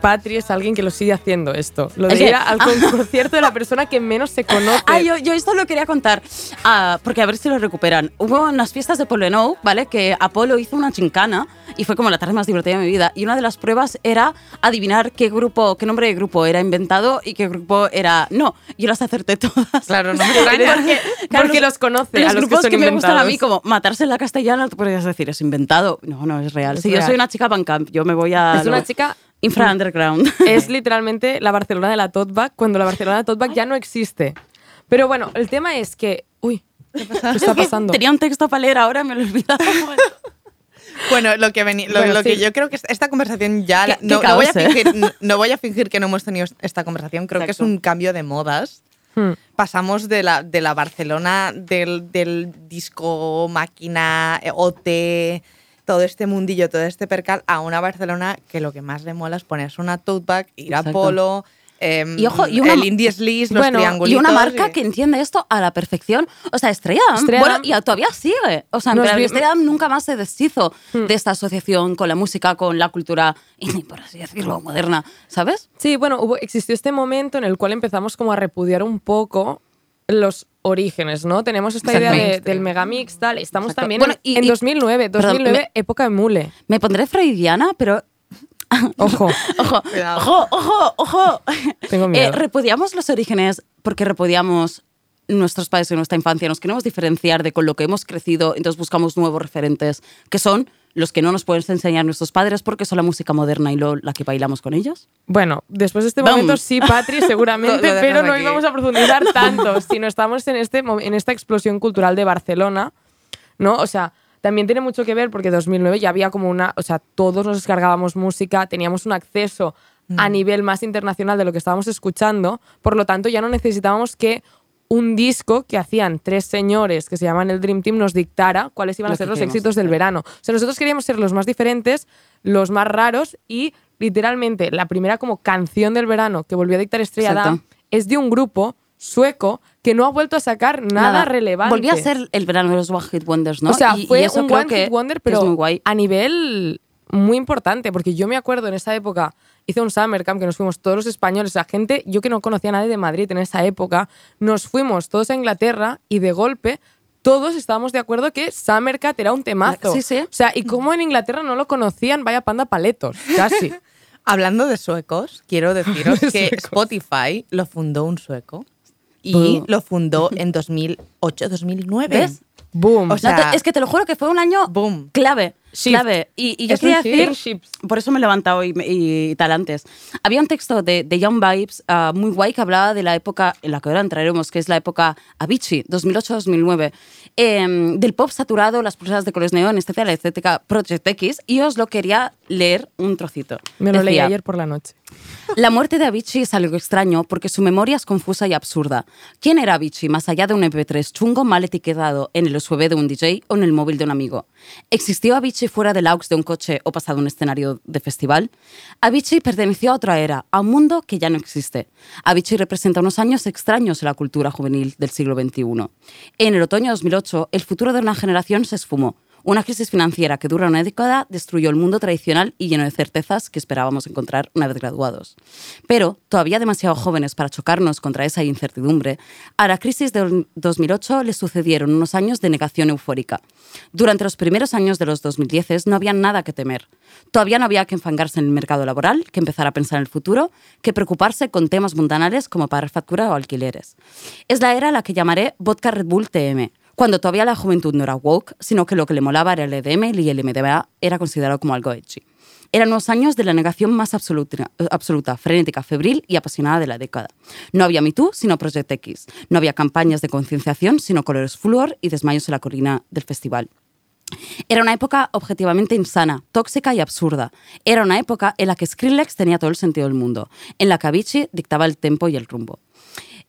Speaker 5: Patri es alguien que lo sigue haciendo esto. Lo
Speaker 4: ¿El
Speaker 5: de ir al con- concierto de la persona que menos se conoce.
Speaker 4: Ah, yo, yo esto lo quería contar, ah, porque a ver si lo recuperan. Hubo unas fiestas de Polo Nou, ¿vale? Que Apolo hizo una chincana y fue como la tarde más divertida de mi vida. Y una de las pruebas era adivinar qué grupo, qué nombre de grupo era inventado y qué grupo era no. Yo las acerté todas.
Speaker 6: Claro, no me extraña.
Speaker 4: Porque,
Speaker 5: Porque los conoce,
Speaker 4: Los
Speaker 5: a los que
Speaker 4: grupos
Speaker 5: son
Speaker 4: que, me gustan a mí, como matarse en la castellana, tú podrías decir, es inventado. No, no, es real. Si yo soy una chica Bandcamp, yo me voy a...
Speaker 5: Es una
Speaker 4: lo-
Speaker 5: chica-
Speaker 4: Infra underground.
Speaker 5: es literalmente la Barcelona de la Tote Bag cuando la Barcelona de Tote Bag ya no existe. Pero bueno, el tema es que. Uy, ¿qué está
Speaker 4: Es que
Speaker 5: pasando?
Speaker 4: Tenía un texto para leer ahora, me lo he olvidado.
Speaker 6: Bueno, lo que, veni- lo,
Speaker 5: Bueno,
Speaker 6: lo que yo creo que es- esta conversación ya.
Speaker 4: Qué-
Speaker 6: no,
Speaker 4: qué
Speaker 6: no voy a
Speaker 4: ¿eh?
Speaker 6: fingir, no, no voy a fingir que no hemos tenido esta conversación. Creo que es un cambio de modas.
Speaker 5: Hmm.
Speaker 6: Pasamos de la, de la Barcelona del, del disco, máquina, eh, OT, todo este mundillo, todo este percal, a una Barcelona que lo que más le mola es ponerse una tote bag, ir a polo. em,
Speaker 4: Y ojo, y una-
Speaker 6: el Indie Sleaze, los
Speaker 5: Bueno, y una
Speaker 6: triangulitos.
Speaker 4: Y una marca
Speaker 6: y-
Speaker 4: que entiende esto a la perfección. O sea, Estrella bueno, y todavía sigue. O sea,
Speaker 5: vi-
Speaker 4: Estrella nunca más se deshizo de esta asociación con la música, con la cultura, indie, por así decirlo, moderna, ¿sabes?
Speaker 5: Sí, bueno, hubo, existió este momento en el cual empezamos como a repudiar un poco los orígenes, ¿no? Tenemos esta idea de- del megamix, tal. Estamos
Speaker 4: Exacto.
Speaker 5: también
Speaker 4: Bueno,
Speaker 5: en,
Speaker 4: y-
Speaker 5: en
Speaker 4: y-
Speaker 5: 2009,
Speaker 4: perdón,
Speaker 5: 2009,
Speaker 4: me-
Speaker 5: época de mule.
Speaker 4: Me pondré freudiana, pero
Speaker 5: Ojo.
Speaker 4: Ojo, ojo, ojo, ojo.
Speaker 5: Tengo miedo.
Speaker 4: Eh, repudiamos los orígenes porque repudiamos nuestros padres en nuestra infancia. Nos queremos diferenciar de con lo que hemos crecido, entonces buscamos nuevos referentes, que son los que no nos pueden enseñar nuestros padres porque son la música moderna y lo- la que bailamos con ellos.
Speaker 5: Bueno, después de este
Speaker 4: Vamos.
Speaker 5: momento sí, Patri, seguramente, pero no
Speaker 6: aquí.
Speaker 5: íbamos a profundizar tanto, sino estamos en, este, en esta explosión cultural de Barcelona, ¿no? O sea, también tiene mucho que ver porque 2009 ya había como una, o sea, todos nos descargábamos música, teníamos un acceso a nivel más internacional de lo que estábamos escuchando, por lo tanto ya no necesitábamos que un disco que hacían tres señores que se llaman el Dream Team nos dictara cuáles iban a ser los éxitos del verano. O sea, nosotros queríamos ser los más diferentes, los más raros y literalmente la primera como canción del verano que volvió a dictar Estrella. Damm es de un grupo sueco que no ha vuelto a sacar nada, relevante.
Speaker 4: Volvió a ser el verano de los One Hit Wonders, ¿no?
Speaker 5: O sea,
Speaker 4: Y- y
Speaker 5: fue
Speaker 4: eso
Speaker 5: un One Hit Wonder, pero a nivel muy importante, porque yo me acuerdo en esa época, hice un summer camp que nos fuimos todos los españoles, la gente, yo que no conocía a nadie de Madrid en esa época, nos fuimos todos a Inglaterra y de golpe todos estábamos de acuerdo que Summer Cat era un temazo.
Speaker 4: Sí, sí.
Speaker 5: O sea, y como en Inglaterra no lo conocían, vaya panda paletos, casi.
Speaker 6: Hablando de suecos, quiero deciros
Speaker 5: De
Speaker 6: que
Speaker 5: suecos.
Speaker 6: Spotify lo fundó un sueco y
Speaker 4: Boom.
Speaker 6: lo fundó en 2008-2009.
Speaker 4: ¿Ves?
Speaker 5: Boom.
Speaker 6: O sea,
Speaker 4: No, te- es que te lo juro que fue un año
Speaker 6: Boom.
Speaker 4: clave.
Speaker 5: Shift.
Speaker 4: clave. Y, y yo
Speaker 5: Es
Speaker 4: quería decir,
Speaker 5: Ships.
Speaker 4: por eso me he levantado y, y tal antes. Había un texto de, de Young Vibes ah, muy guay que hablaba de la época en la que ahora entraremos, que es la época Avicii, 2008-2009, em, del pop saturado, las pulsadas de colores neón, etcétera, la estética Project X, y os lo quería leer un trocito.
Speaker 5: Me lo leí
Speaker 4: Decía,
Speaker 5: ayer por la noche.
Speaker 4: La muerte de Avicii es algo extraño porque su memoria es confusa y absurda. ¿Quién era Avicii más allá de un MP3 chungo mal etiquetado en el USB de un DJ o en el móvil de un amigo? ¿Existió Avicii fuera del aux de un coche o pasado un escenario de festival? Avicii perteneció a otra era, a un mundo que ya no existe. Avicii representa unos años extraños en la cultura juvenil del siglo XXI. En el otoño de 2008, el futuro de una generación se esfumó. Una crisis financiera que dura una década destruyó el mundo tradicional y lleno de certezas que esperábamos encontrar una vez graduados. Pero, todavía demasiado jóvenes para chocarnos contra esa incertidumbre, a la crisis de 2008 le sucedieron unos años de negación eufórica. Durante los primeros años de los 2010 no había nada que temer. Todavía no había que enfangarse en el mercado laboral, que empezar a pensar en el futuro, que preocuparse con temas mundanales como pagar factura o alquileres. Es la era a la que llamaré Vodka Red Bull TM, cuando todavía la juventud no era woke, sino que lo que le molaba era el EDM y el MDMA era considerado como algo edgy. Eran unos años de la negación más absoluta, frenética, febril y apasionada de la década. No había Me Too, sino Project X. No había campañas de concienciación, sino colores flúor y desmayos en la colina del festival. Era una época objetivamente insana, tóxica y absurda. Era una época en la que Skrillex tenía todo el sentido del mundo, en la que Avicii dictaba el tempo y el rumbo.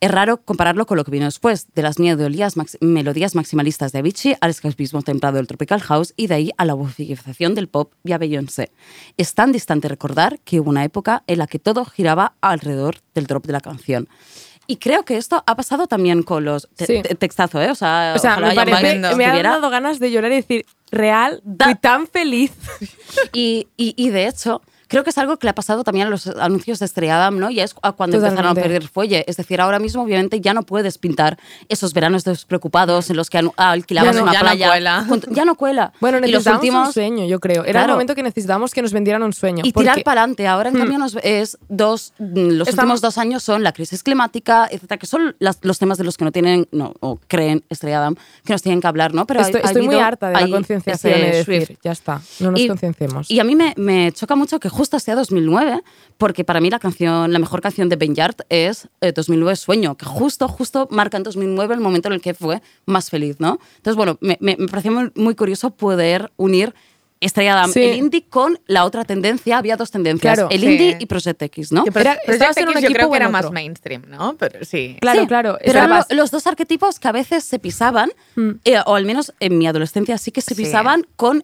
Speaker 4: Es raro compararlo con lo que vino después, de las melodías, max- melodías maximalistas de Avicii al escapismo templado del tropical house y de ahí a la bufificación del pop y a Beyoncé. Es tan distante recordar que hubo una época en la que todo giraba alrededor del drop de la canción. Y creo que esto ha pasado también con los... te-
Speaker 5: Sí.
Speaker 4: te- textazo, ¿eh? O sea,
Speaker 5: O sea,
Speaker 4: ojalá
Speaker 5: me parece, me dado ganas de llorar y decir, real,
Speaker 4: Da-
Speaker 5: estoy tan feliz.
Speaker 4: Y, y- y de hecho, creo que es algo que le ha pasado también a los anuncios de Estrella Damm, ¿no? Y es a cuando empezaron a
Speaker 5: Totalmente.
Speaker 4: perder fuelle. Es decir, ahora mismo, obviamente, ya no puedes pintar esos veranos despreocupados en los que anu- alquilabas
Speaker 6: Ya no-
Speaker 4: una
Speaker 6: ya no
Speaker 4: playa.
Speaker 6: cuela.
Speaker 4: junto- ya no cuela.
Speaker 5: Bueno, necesitábamos
Speaker 4: últimos.
Speaker 5: un sueño, yo creo. Era
Speaker 4: Claro.
Speaker 5: el momento que necesitábamos que nos vendieran un sueño.
Speaker 4: Y tirar
Speaker 5: porque-
Speaker 4: para adelante. Ahora, en
Speaker 5: Hmm.
Speaker 4: cambio, nos es dos. mm, Los
Speaker 5: Estamos-
Speaker 4: últimos dos años son la crisis climática, etcétera, que son las- los temas de los que no tienen, no, o creen Estrella Damm, que nos tienen que hablar, ¿no? Pero ha-
Speaker 5: estoy
Speaker 4: ha
Speaker 5: estoy muy harta de la concienciación de decir, ya está, no nos
Speaker 4: Y-
Speaker 5: concienciemos.
Speaker 4: Y a mí me, me choca mucho que justo sea 2009, porque para mí la canción, la mejor canción de Ben Yard es eh, 2009 Sueño, que justo, justo marca en 2009 el momento en el que fue más feliz, ¿no? Entonces, bueno, me, me, me pareció muy, muy curioso poder unir Estrella Damm,
Speaker 5: Sí.
Speaker 4: el indie con la otra tendencia. Había dos tendencias,
Speaker 5: Claro,
Speaker 4: el
Speaker 6: sí.
Speaker 4: indie y Project X, ¿no?
Speaker 6: Que
Speaker 5: Era-
Speaker 6: Project
Speaker 5: un
Speaker 6: yo
Speaker 5: equipo
Speaker 6: creo que era más mainstream, ¿no? Pero sí.
Speaker 5: Claro,
Speaker 4: Sí,
Speaker 5: claro.
Speaker 4: Pero
Speaker 5: Era
Speaker 4: eran lo-
Speaker 5: más-
Speaker 4: los dos arquetipos que a veces se pisaban, eh, o al menos en mi adolescencia sí que se
Speaker 6: Sí.
Speaker 4: pisaban con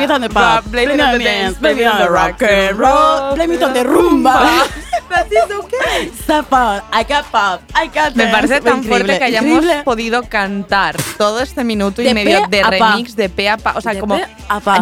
Speaker 4: blame it on the pop,
Speaker 6: blame it on the dance,
Speaker 4: blame it on the rock and roll, blame it on the rumba.
Speaker 6: That is okay.
Speaker 4: Stop on, I got pop, I got
Speaker 6: Me parece tan fuerte que hayamos podido cantar todo este minuto y medio de remix de pe a pa. O sea, como.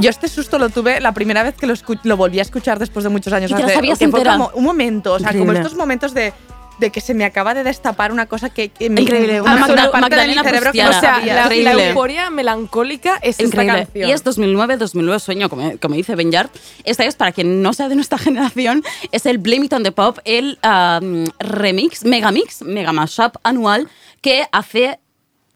Speaker 6: Yo este susto lo tuve la primera vez que lo, lo volví a escuchar después de muchos años.
Speaker 4: Y
Speaker 6: hace-
Speaker 4: sabías
Speaker 6: que fue como un momento, o sea, como estos momentos de, de que se me acaba de destapar una cosa que. que
Speaker 4: Increíble,
Speaker 6: una
Speaker 4: Magda-
Speaker 6: parte de mi cerebro que
Speaker 4: Prustiana.
Speaker 6: no
Speaker 5: o sea, la, euforia melancólica es esta
Speaker 4: Increíble.
Speaker 5: canción.
Speaker 4: Y es 2009, 2009 sueño, como, como dice Ben Yard. Esta es, para quien no sea de nuestra generación, es el Blame It on the Pop, el um, remix, megamix, mega mashup anual que hace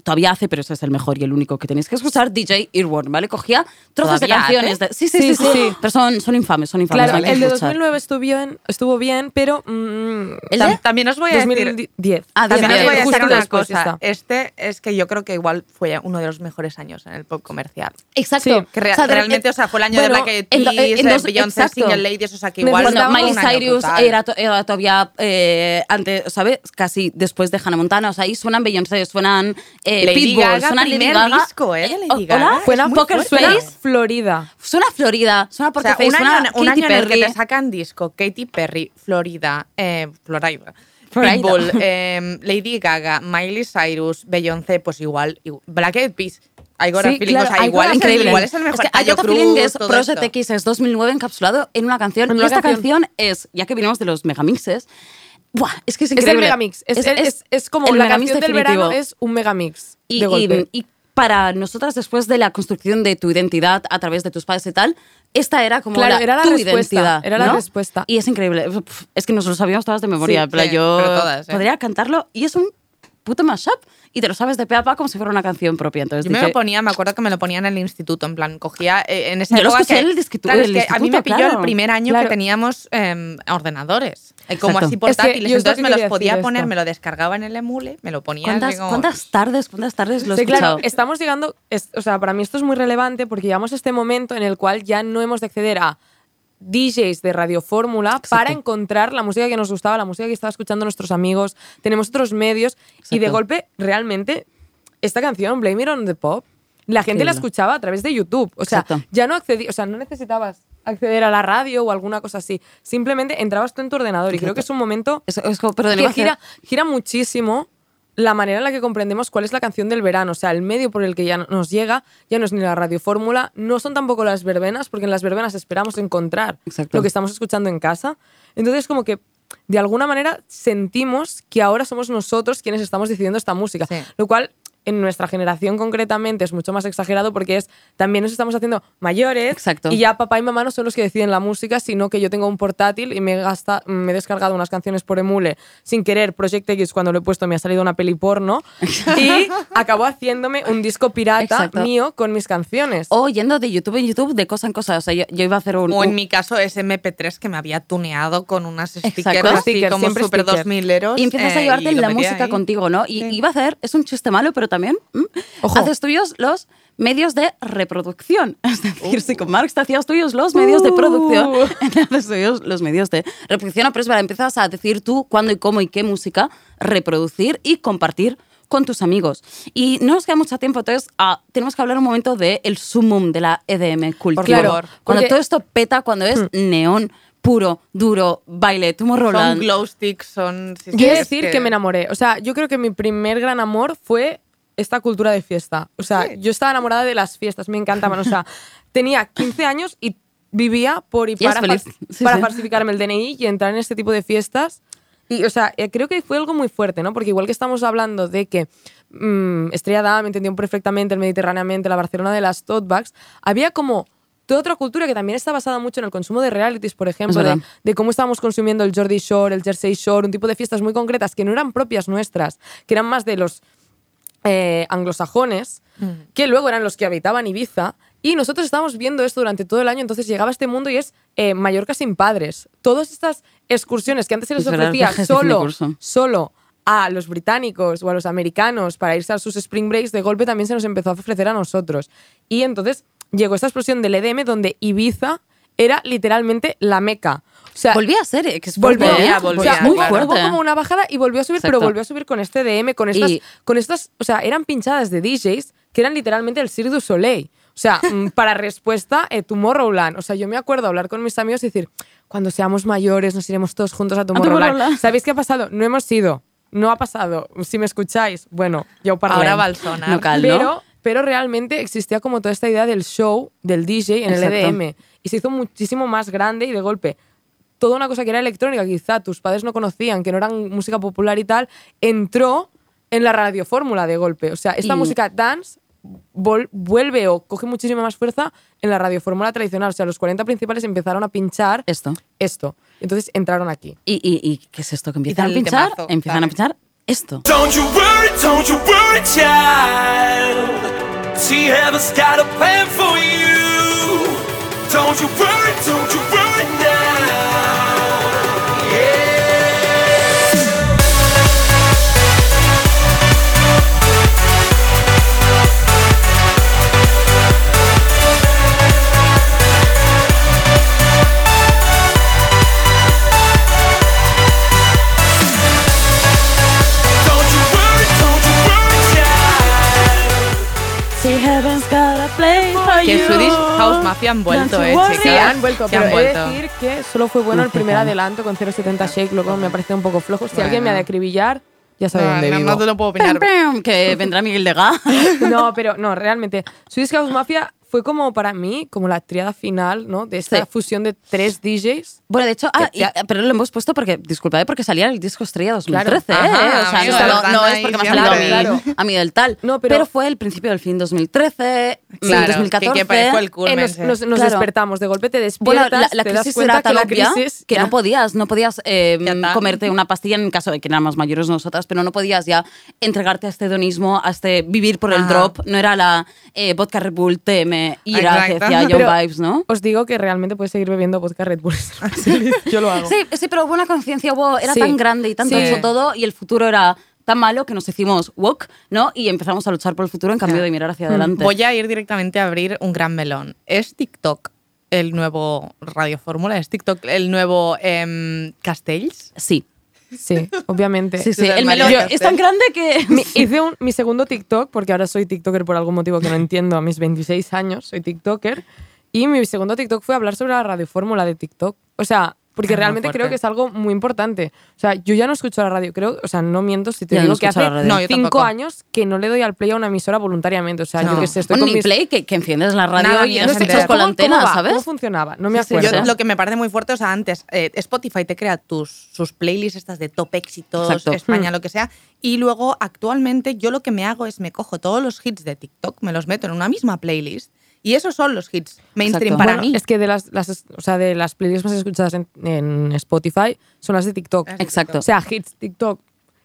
Speaker 4: todavía hace, pero ese es el mejor y el único que tenéis que escuchar, DJ Earworm, ¿vale? Cogía trozos de
Speaker 6: ¿Todavía
Speaker 4: canciones. de- sí, sí,
Speaker 5: Sí,
Speaker 4: sí,
Speaker 5: sí,
Speaker 4: sí,
Speaker 5: sí.
Speaker 4: Pero son, son infames, son infames.
Speaker 5: Claro, el de
Speaker 4: escuchar.
Speaker 5: 2009 estuvo bien, estuvo bien pero... mm,
Speaker 4: ¿El
Speaker 6: Tam-
Speaker 4: de?
Speaker 6: También os voy a decir.
Speaker 5: 2010.
Speaker 4: Ah,
Speaker 6: También os voy a decir una cosa. Este es que yo creo que igual fue uno de los mejores años en el pop comercial.
Speaker 4: Exacto.
Speaker 5: Sí,
Speaker 6: Que rea-
Speaker 4: O sea, de-
Speaker 6: realmente, o sea, fue el año
Speaker 4: bueno,
Speaker 6: de Black Eyed Peas, Beyoncé. Single Ladies, o sea, que igual un
Speaker 4: Miley Cyrus era, to- era todavía eh, antes, ¿sabes? Casi después de Hannah Montana. O sea, ahí suenan Beyoncé, suenan eh,
Speaker 6: Lady
Speaker 4: Pitbull,
Speaker 6: Gaga,
Speaker 4: suenan Lady Gaga.
Speaker 6: disco, ¿eh? Lady
Speaker 4: o-
Speaker 6: Gaga.
Speaker 4: Hola,
Speaker 5: Suena,
Speaker 6: muy
Speaker 4: Poker
Speaker 5: suena
Speaker 4: Face.
Speaker 5: Florida.
Speaker 4: Suena Florida, suena
Speaker 6: O
Speaker 4: Poker
Speaker 6: sea,
Speaker 4: Face,
Speaker 6: un
Speaker 4: suena
Speaker 6: año, un
Speaker 4: Katy
Speaker 6: año en el que
Speaker 4: Perry.
Speaker 6: te sacan disco Katy Perry, Florida, eh, Florida. Pitbull, eh, Lady Gaga, Miley Cyrus, Beyoncé, pues igual, igual- Black Eyed Peas, a
Speaker 5: Sí, claro,
Speaker 6: o sea, igual, es el,
Speaker 5: Feeling.
Speaker 6: igual es el mejor.
Speaker 4: Es que I
Speaker 6: Tayo
Speaker 4: Got a Feeling
Speaker 6: Cruz,
Speaker 4: es Project. X, es 2009 encapsulado en una canción.
Speaker 5: En
Speaker 4: y
Speaker 5: una
Speaker 4: esta
Speaker 5: canción.
Speaker 4: canción es, ya que vinimos de los megamixes, ¡buah! es que es
Speaker 5: el megamix. Es, es, es- es como
Speaker 4: el
Speaker 5: la
Speaker 4: megamix
Speaker 5: canción del
Speaker 4: definitivo.
Speaker 5: verano es un megamix.
Speaker 4: Y,
Speaker 5: de golpe.
Speaker 4: y- y para nosotras, después de la construcción de tu identidad a través de tus padres y tal, esta era como
Speaker 5: Claro,
Speaker 4: la,
Speaker 5: era la
Speaker 4: tu
Speaker 5: respuesta,
Speaker 4: identidad.
Speaker 5: era la
Speaker 4: ¿no?
Speaker 5: respuesta.
Speaker 4: Y es increíble. Es que nos lo sabíamos todas de memoria.
Speaker 5: Sí,
Speaker 6: sí,
Speaker 4: yo
Speaker 6: pero todas, ¿eh?
Speaker 4: podría cantarlo y es un puto mashup y te lo sabes de pe a pa como si fuera una canción propia. Entonces
Speaker 6: Yo me lo ponía, me acuerdo que me lo ponía en el instituto, en plan, cogía eh, en esa
Speaker 4: Yo lo
Speaker 6: época que,
Speaker 4: en el
Speaker 6: claro, es
Speaker 4: el
Speaker 6: que a mí me
Speaker 4: instituto,
Speaker 6: pilló
Speaker 4: claro.
Speaker 6: el primer año
Speaker 5: Claro.
Speaker 6: que teníamos eh, ordenadores, como así
Speaker 5: Es que
Speaker 6: portátiles, entonces me los podía poner,
Speaker 5: esto.
Speaker 6: me lo descargaba en el emule, me lo ponía
Speaker 4: ¿cuántas,
Speaker 6: como-
Speaker 4: ¿cuántas tardes, cuántas tardes lo he
Speaker 5: Sí, claro,
Speaker 4: escuchado?
Speaker 5: estamos llegando, es- o sea, para mí esto es muy relevante porque llegamos a este momento en el cual ya no hemos de acceder a DJs de Radio Fórmula para encontrar la música que nos gustaba, la música que estaba escuchando nuestros amigos, tenemos otros medios. Y de golpe realmente esta canción Blame It on the Pop la gente la escuchaba a través de YouTube, o sea,
Speaker 4: Exacto.
Speaker 5: ya no accedí, o sea, no necesitabas acceder a la radio o alguna cosa así, simplemente entrabas tú en tu ordenador y creo que es un momento
Speaker 4: Es- es como- pero
Speaker 5: que gira, gira muchísimo la manera en la que comprendemos cuál es la canción del verano. O sea, el medio por el que ya nos llega ya no es ni la radiofórmula, no son tampoco las verbenas, porque en las verbenas esperamos encontrar
Speaker 4: Exacto.
Speaker 5: lo que estamos escuchando en casa. Entonces, como que de alguna manera sentimos que ahora somos nosotros quienes estamos decidiendo esta música.
Speaker 6: Sí.
Speaker 5: Lo cual en nuestra generación concretamente es mucho más exagerado porque es también nos estamos haciendo mayores
Speaker 4: Exacto.
Speaker 5: y ya papá y mamá no son los que deciden la música, sino que yo tengo un portátil y me, gasta, me he descargado unas canciones por emule sin querer. Project X, cuando lo he puesto, me ha salido una peli porno y acabó haciéndome un disco pirata
Speaker 4: Exacto.
Speaker 5: mío con mis canciones.
Speaker 4: O yendo de YouTube en YouTube de cosa en cosa. O sea, yo, yo iba a hacer un.
Speaker 6: O en
Speaker 4: un-
Speaker 6: mi caso es MP3 que me había tuneado con unas stickers
Speaker 4: Exacto.
Speaker 6: así
Speaker 5: Stickers,
Speaker 6: como
Speaker 5: siempre
Speaker 6: super
Speaker 5: stickers.
Speaker 6: 2000 eros.
Speaker 4: y empiezas a
Speaker 6: eh,
Speaker 4: llevarte
Speaker 6: y lo
Speaker 4: la música
Speaker 6: ahí.
Speaker 4: contigo, ¿no? Y
Speaker 6: Sí.
Speaker 4: iba a hacer, es un chiste malo, pero también.
Speaker 5: Ojo.
Speaker 4: haces tuyos los medios de reproducción. Es decir, si con Marx te hacías tuyos los medios de producción,
Speaker 5: Uh.
Speaker 4: haces tuyos los medios de reproducción. Pero es verdad, empiezas a decir tú cuándo y cómo y qué música reproducir y compartir con tus amigos. Y no nos queda mucho tiempo, entonces ah, tenemos que hablar un momento del el sumum de la EDM cultura.
Speaker 5: Claro,
Speaker 4: cuando
Speaker 5: porque-
Speaker 4: todo esto peta, cuando es neón, puro, duro, baile,
Speaker 6: Son glow sticks, son... sí, sí,
Speaker 5: Quiero decir que... me enamoré. O sea, yo creo que mi primer gran amor fue esta cultura de fiesta. O sea, yo estaba enamorada de las fiestas, me encantaban. O sea, tenía 15 años y vivía por y para,
Speaker 4: feliz.
Speaker 5: fal-
Speaker 4: Sí,
Speaker 5: para
Speaker 4: sí.
Speaker 5: falsificarme el DNI y entrar en este tipo de fiestas. Y, o sea, eh, creo que fue algo muy fuerte, ¿no? Porque igual que estamos hablando de que mm, Estrella Damm entendió perfectamente el Mediterráneamente, la Barcelona de las tote bags, había como toda otra cultura que también está basada mucho en el consumo de realities, por ejemplo, de, de cómo estábamos consumiendo el Jordi Shore, el Jersey Shore, un tipo de fiestas muy concretas que no eran propias nuestras, que eran más de los eh, anglosajones, que luego eran los que habitaban Ibiza. Y nosotros estábamos viendo esto durante todo el año, entonces llegaba este mundo y es eh, Mallorca sin padres. Todas estas excursiones que antes se les ofrecía solo, solo a los británicos o a los americanos para irse a sus spring breaks, de golpe también se nos empezó a ofrecer a nosotros. Y entonces llegó esta explosión del EDM donde Ibiza era literalmente la meca. O sea,
Speaker 4: Volvía a ser X.
Speaker 5: Volvió,
Speaker 6: Volvía,
Speaker 5: o
Speaker 6: volvía,
Speaker 5: sea,
Speaker 4: muy
Speaker 6: claro.
Speaker 5: hubo
Speaker 4: fuerte.
Speaker 5: como una bajada y volvió a subir, pero
Speaker 4: Exacto.
Speaker 5: volvió a subir con este DM, con estas,
Speaker 4: Y-
Speaker 5: con estas, o sea, eran pinchadas de DJs que eran literalmente el Cirque du Soleil. O sea, mm, para respuesta, eh, Tomorrowland. O sea, yo me acuerdo hablar con mis amigos y decir, cuando seamos mayores nos iremos todos juntos a Tomorrowland.
Speaker 4: Tomorrowland.
Speaker 5: ¿Sabéis qué ha pasado? No hemos ido. No ha pasado. Si me escucháis, bueno, ya os parlem.
Speaker 6: Ahora va al sonar.
Speaker 4: No cal, ¿no?
Speaker 5: Pero, pero realmente existía como toda esta idea del show, del DJ en
Speaker 4: Exacto.
Speaker 5: el EDM. Y se hizo muchísimo más grande y de golpe toda una cosa que era electrónica, quizá tus padres no conocían, que no eran música popular y tal, entró en la radiofórmula de golpe. O sea, esta
Speaker 4: Y-
Speaker 5: música dance vuelve o coge muchísima más fuerza en la radiofórmula tradicional. O sea, los 40 principales empezaron a pinchar
Speaker 4: Esto.
Speaker 5: esto. Entonces entraron aquí.
Speaker 4: ¿Y, y, y qué es esto? Que empiezan a pinchar,
Speaker 6: temazo,
Speaker 4: empiezan a pinchar esto.
Speaker 2: Don't you worry, don't you worry, child. Heaven's got a plan for you. Don't you worry, don't you worry
Speaker 6: Mafia han vuelto, eh,
Speaker 5: Sí,
Speaker 6: chicas.
Speaker 5: han vuelto, pero
Speaker 6: han
Speaker 5: he
Speaker 6: vuelto.
Speaker 5: de decir que solo fue bueno el primer adelanto con 0.70 Shake, luego me parece un poco flojo. Si alguien me ha de
Speaker 6: Bueno.
Speaker 5: acribillar, ya sabe
Speaker 6: No,
Speaker 5: dónde
Speaker 6: no,
Speaker 5: vivo.
Speaker 6: no te lo puedo opinar.
Speaker 4: Que vendrá Miguel de Gá.
Speaker 5: No, pero no, realmente. Swedish House Mafia fue como para mí, como la triada final, ¿no? De esta
Speaker 4: Sí.
Speaker 5: fusión de tres DJs.
Speaker 4: Bueno, de hecho, ah, y- pero lo hemos puesto porque, disculpad, porque salía el disco estrella 2013,
Speaker 6: Claro.
Speaker 4: ¿eh?
Speaker 6: Ajá,
Speaker 4: o sea,
Speaker 6: amigo,
Speaker 4: no, no es porque me ha salido a mí,
Speaker 5: Claro.
Speaker 4: a mí del tal.
Speaker 5: No,
Speaker 4: pero,
Speaker 5: pero-
Speaker 4: fue el principio del fin 2013,
Speaker 6: Claro,
Speaker 4: 2014.
Speaker 6: que, que el
Speaker 5: Eh,
Speaker 6: culmen.
Speaker 5: nos,
Speaker 6: sí.
Speaker 5: nos- nos
Speaker 4: Claro.
Speaker 5: despertamos, de golpe te
Speaker 4: Bueno,
Speaker 5: despiertas,
Speaker 4: la, la
Speaker 5: te das
Speaker 4: crisis
Speaker 5: cuenta
Speaker 4: era tan
Speaker 5: que la crisis
Speaker 4: que
Speaker 5: ya-
Speaker 4: no podías, no podías eh, comerte una pastilla en caso de que éramos mayores nosotras, pero no podías ya entregarte a este hedonismo, a este vivir por el
Speaker 6: Ajá.
Speaker 4: drop. No era la eh, vodka Red Bull TM ira que
Speaker 6: Exacto.
Speaker 5: Pero-
Speaker 4: Vibes, ¿no?
Speaker 5: Os digo que realmente puedes seguir bebiendo vodka Red Bull. Yo lo hago.
Speaker 4: Sí, sí, pero hubo una conciencia, hubo- era
Speaker 5: Sí.
Speaker 4: tan grande y tanto
Speaker 5: Sí.
Speaker 4: hecho todo y el futuro era tan malo que nos hicimos woke, ¿no? Y empezamos a luchar por el futuro en cambio de mirar hacia adelante.
Speaker 6: Voy a ir directamente a abrir un gran melón. ¿Es TikTok el nuevo Radio Fórmula? ¿Es TikTok el nuevo em, Castells?
Speaker 4: Sí,
Speaker 5: Sí, obviamente.
Speaker 4: sí, sí. El melón
Speaker 6: Yo-
Speaker 4: es tan grande que...
Speaker 5: Mi- hice un- mi segundo TikTok, porque ahora soy TikToker por algún motivo que no entiendo, a mis 26 años soy TikToker. Y mi segundo TikTok fue hablar sobre la radiofórmula de TikTok. O sea, porque realmente creo que es algo muy importante. O sea, yo ya no escucho la radio, creo, o sea, no miento si te
Speaker 4: Ya no
Speaker 5: digo que hace.
Speaker 6: No,
Speaker 5: cinco
Speaker 6: tampoco.
Speaker 5: años que no le doy al play a una emisora voluntariamente. O sea,
Speaker 6: No.
Speaker 5: yo que sé, estoy
Speaker 4: Bueno,
Speaker 5: con
Speaker 4: ni
Speaker 5: mis...
Speaker 4: play, que, que enciendes la radio
Speaker 6: Nada,
Speaker 4: y
Speaker 6: no sé
Speaker 4: escuchas con la
Speaker 5: ¿Cómo-
Speaker 4: antena,
Speaker 5: cómo?
Speaker 4: ¿sabes?
Speaker 5: ¿Cómo funcionaba? No me
Speaker 4: Sí, sí,
Speaker 5: acuerdo.
Speaker 6: Yo, lo que me parece muy fuerte, o sea, antes eh, Spotify te crea tus sus playlists estas de top éxitos,
Speaker 4: Exacto.
Speaker 6: España,
Speaker 5: Hmm.
Speaker 6: lo que sea, y luego actualmente yo lo que me hago es me cojo todos los hits de TikTok, me los meto en una misma playlist y esos son los hits mainstream
Speaker 4: Exacto.
Speaker 6: para
Speaker 5: Bueno,
Speaker 6: mí.
Speaker 5: Es que de las, las- o sea, de las playlists más escuchadas en, en Spotify son las de TikTok.
Speaker 4: Exacto.
Speaker 5: O sea, hits TikTok.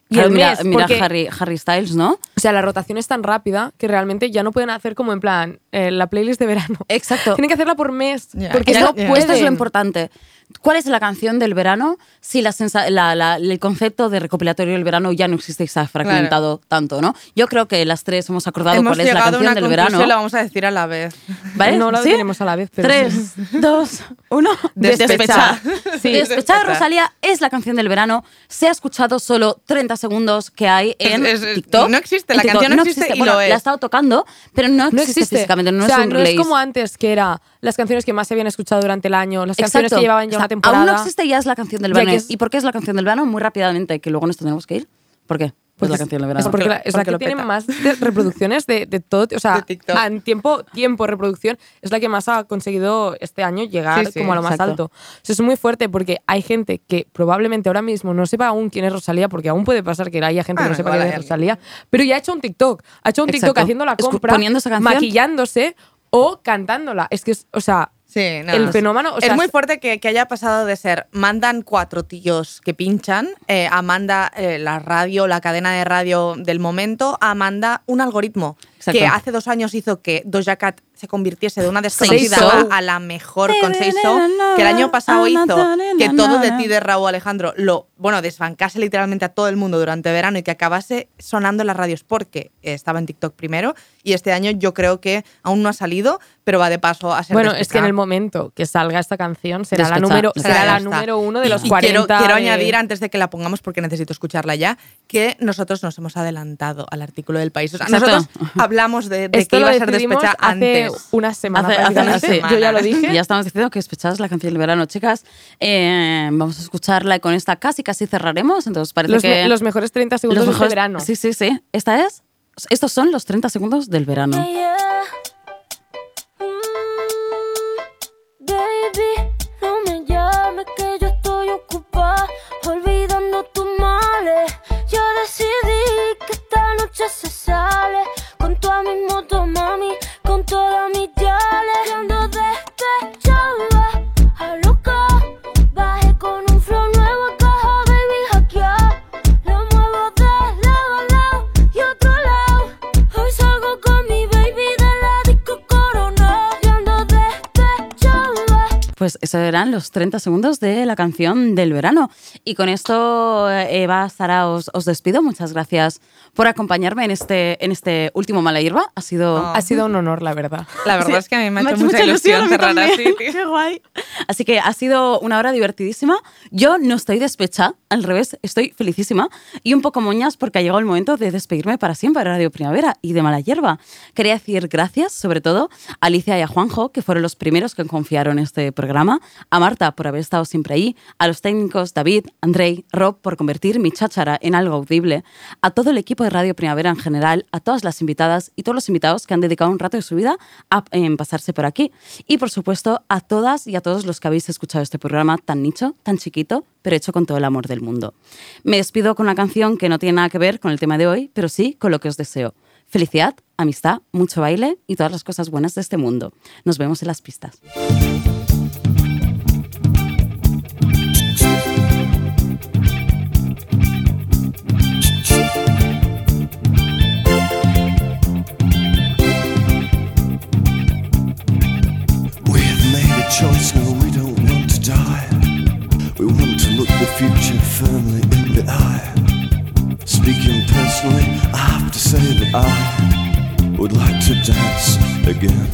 Speaker 5: Y
Speaker 4: Claro,
Speaker 5: el
Speaker 4: mira,
Speaker 5: mes,
Speaker 4: mira
Speaker 5: porque-
Speaker 4: Harry, Harry Styles, ¿no?
Speaker 5: O sea, la rotación es tan rápida que realmente ya no pueden hacer como en plan eh, la playlist de verano.
Speaker 4: Exacto.
Speaker 5: Tienen que hacerla por mes. Porque.
Speaker 4: Esto es lo importante. ¿Cuál es la canción del verano si la sensa- la- la- el concepto de recopilatorio del verano ya no existe y se ha fragmentado tanto, ¿no? Yo creo que las tres hemos acordado
Speaker 6: Hemos
Speaker 4: cuál es la
Speaker 6: a
Speaker 4: canción
Speaker 6: una
Speaker 4: del verano.
Speaker 6: la vamos a decir a la vez.
Speaker 4: ¿Vale?
Speaker 5: No la
Speaker 4: ¿Sí?
Speaker 5: diremos a la vez, pero
Speaker 4: Tres, dos, uno.
Speaker 6: Despechá.
Speaker 4: Sí,
Speaker 6: Despechá.
Speaker 4: Despechá de Rosalía es la canción del verano. Se ha escuchado solo 30 segundos que hay en
Speaker 6: Es- es-
Speaker 4: TikTok.
Speaker 6: no existe,
Speaker 4: En
Speaker 6: la canción no existe y
Speaker 4: Bueno,
Speaker 6: lo es.
Speaker 4: La he estado tocando, pero no,
Speaker 5: No
Speaker 4: existe,
Speaker 5: existe.
Speaker 4: físicamente, no
Speaker 5: o sea,
Speaker 4: es un
Speaker 5: no
Speaker 4: release.
Speaker 5: es como antes, que era las canciones que más se habían escuchado durante el año, las canciones
Speaker 4: Exacto.
Speaker 5: que llevaban ya
Speaker 4: O sea,
Speaker 5: una temporada.
Speaker 4: Aún no existe ya es la canción del verano.
Speaker 5: es-
Speaker 4: ¿Y por qué es la canción del verano? Muy rápidamente, que luego nos tenemos que ir. ¿Por qué? Pues
Speaker 5: Porque
Speaker 4: la canción
Speaker 5: es
Speaker 4: verano.
Speaker 5: porque la, es la que tiene
Speaker 6: peta.
Speaker 5: más de- reproducciones de, de todo, o sea,
Speaker 6: De
Speaker 5: en tiempo, tiempo de reproducción es la que más ha conseguido este año llegar
Speaker 6: Sí, sí,
Speaker 5: como a lo más
Speaker 4: exacto.
Speaker 5: alto. O sea, es muy fuerte porque hay gente que probablemente ahora mismo no sepa aún quién es Rosalía, porque aún puede pasar que haya gente que no sepa quién es. Rosalía, pero ya ha hecho un TikTok, ha hecho un TikTok haciendo la
Speaker 4: Escu-
Speaker 5: compra,
Speaker 4: poniendo esa canción.
Speaker 5: maquillándose o cantándola. Es que es, o sea,
Speaker 6: Sí, no,
Speaker 5: el fenómeno, o
Speaker 6: es muy fuerte que, que haya pasado de ser mandan cuatro tíos que pinchan, eh, a manda eh, la radio, la cadena de radio del momento, a manda un algoritmo
Speaker 4: Exacto.
Speaker 6: que hace dos años hizo que Doja Cat se convirtiese de una desconocida
Speaker 5: Seiso.
Speaker 6: a, la mejor con Seiso, que el año pasado hizo que todo de ti de Raúl Alejandro lo, bueno, desbancase literalmente a todo el mundo durante verano y que acabase sonando en las radios porque estaba en TikTok primero y este año yo creo que aún no ha salido, pero va de paso a ser
Speaker 5: bueno, es que en el momento que salga esta canción será la
Speaker 4: Despechá,
Speaker 5: número, será la número uno de los
Speaker 6: y
Speaker 5: 40.
Speaker 6: Quiero, quiero
Speaker 5: de-
Speaker 6: añadir antes de que la pongamos, porque necesito escucharla ya, que nosotros nos hemos adelantado al artículo del país. O sea, nosotros hablamos de, de
Speaker 5: Esto
Speaker 6: que iba a ser
Speaker 5: decidimos
Speaker 6: despecha
Speaker 5: hace
Speaker 6: antes.
Speaker 5: una semana.
Speaker 4: Hace- hace-
Speaker 5: prácticamente.
Speaker 4: sí.
Speaker 5: Yo ya lo dije.
Speaker 4: Ya estamos diciendo que Despechá es la canción del verano, chicas. Eh, vamos a escucharla y con esta casi casi cerraremos. Entonces parece
Speaker 5: Los,
Speaker 4: que
Speaker 5: me- los mejores 30 segundos
Speaker 4: los
Speaker 5: de
Speaker 4: mejores-
Speaker 5: este verano.
Speaker 4: Sí, sí, sí. Esta es. Estos son los 30 segundos del verano.
Speaker 8: Yeah. Mm, baby, no me llames que yo estoy ocupada olvidando tus males. Yo decidí que esta noche se sale con toda mi moto, mami, con todas mis yales. Ando despechada,
Speaker 4: Pues eso eran los 30 segundos de la canción del verano. Y con esto, eh, Eva, Sara, os, os despido. Muchas gracias por acompañarme en este, en este último Mala Hierba. Ha sido...
Speaker 6: Oh.
Speaker 5: Ha sido un honor, la verdad.
Speaker 6: La verdad
Speaker 4: Sí,
Speaker 6: es que a mí me ha hecho mucha ilusión
Speaker 4: mí
Speaker 6: cerrar
Speaker 4: también.
Speaker 6: así.
Speaker 4: Qué guay. Así que ha sido una hora divertidísima. Yo no estoy despecha, al revés, estoy felicísima y un poco moñas porque ha llegado el momento de despedirme para siempre de Radio Primavera y de Mala Hierba. Quería decir gracias, sobre todo, a Alicia y a Juanjo, que fueron los primeros que confiaron en este programa, a Marta por haber estado siempre ahí, a los técnicos David, Andrei, Rob por convertir mi cháchara en algo audible, a todo el equipo de Radio Primavera en general, a todas las invitadas y todos los invitados que han dedicado un rato de su vida a en pasarse por aquí. Y por supuesto a todas y a todos los que habéis escuchado este programa tan nicho, tan chiquito, pero hecho con todo el amor del mundo. Me despido con una canción que no tiene nada que ver con el tema de hoy, pero sí con lo que os deseo. Felicidad, amistad, mucho baile y todas las cosas buenas de este mundo. Nos vemos en las pistas.
Speaker 9: choice, no, we don't want to die. We want to look the future firmly in the eye. Speaking personally, I have to say that I would like to dance again.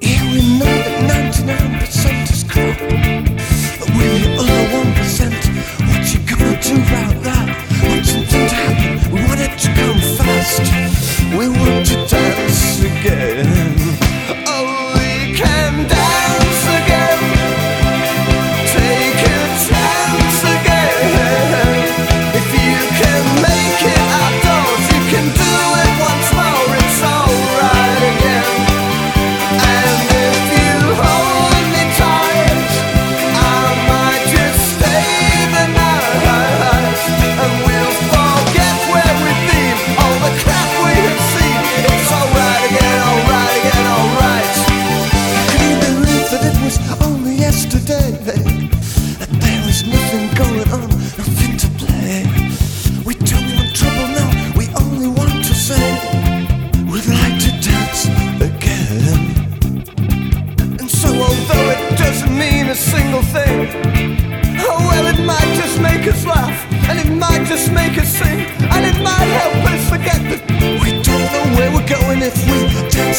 Speaker 9: Yeah, we know that 99% is crap. But we're the other 1%. What you gonna do about that? Want something to happen? We want it to come fast. We want to dance.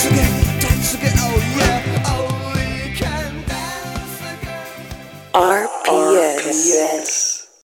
Speaker 9: 是给。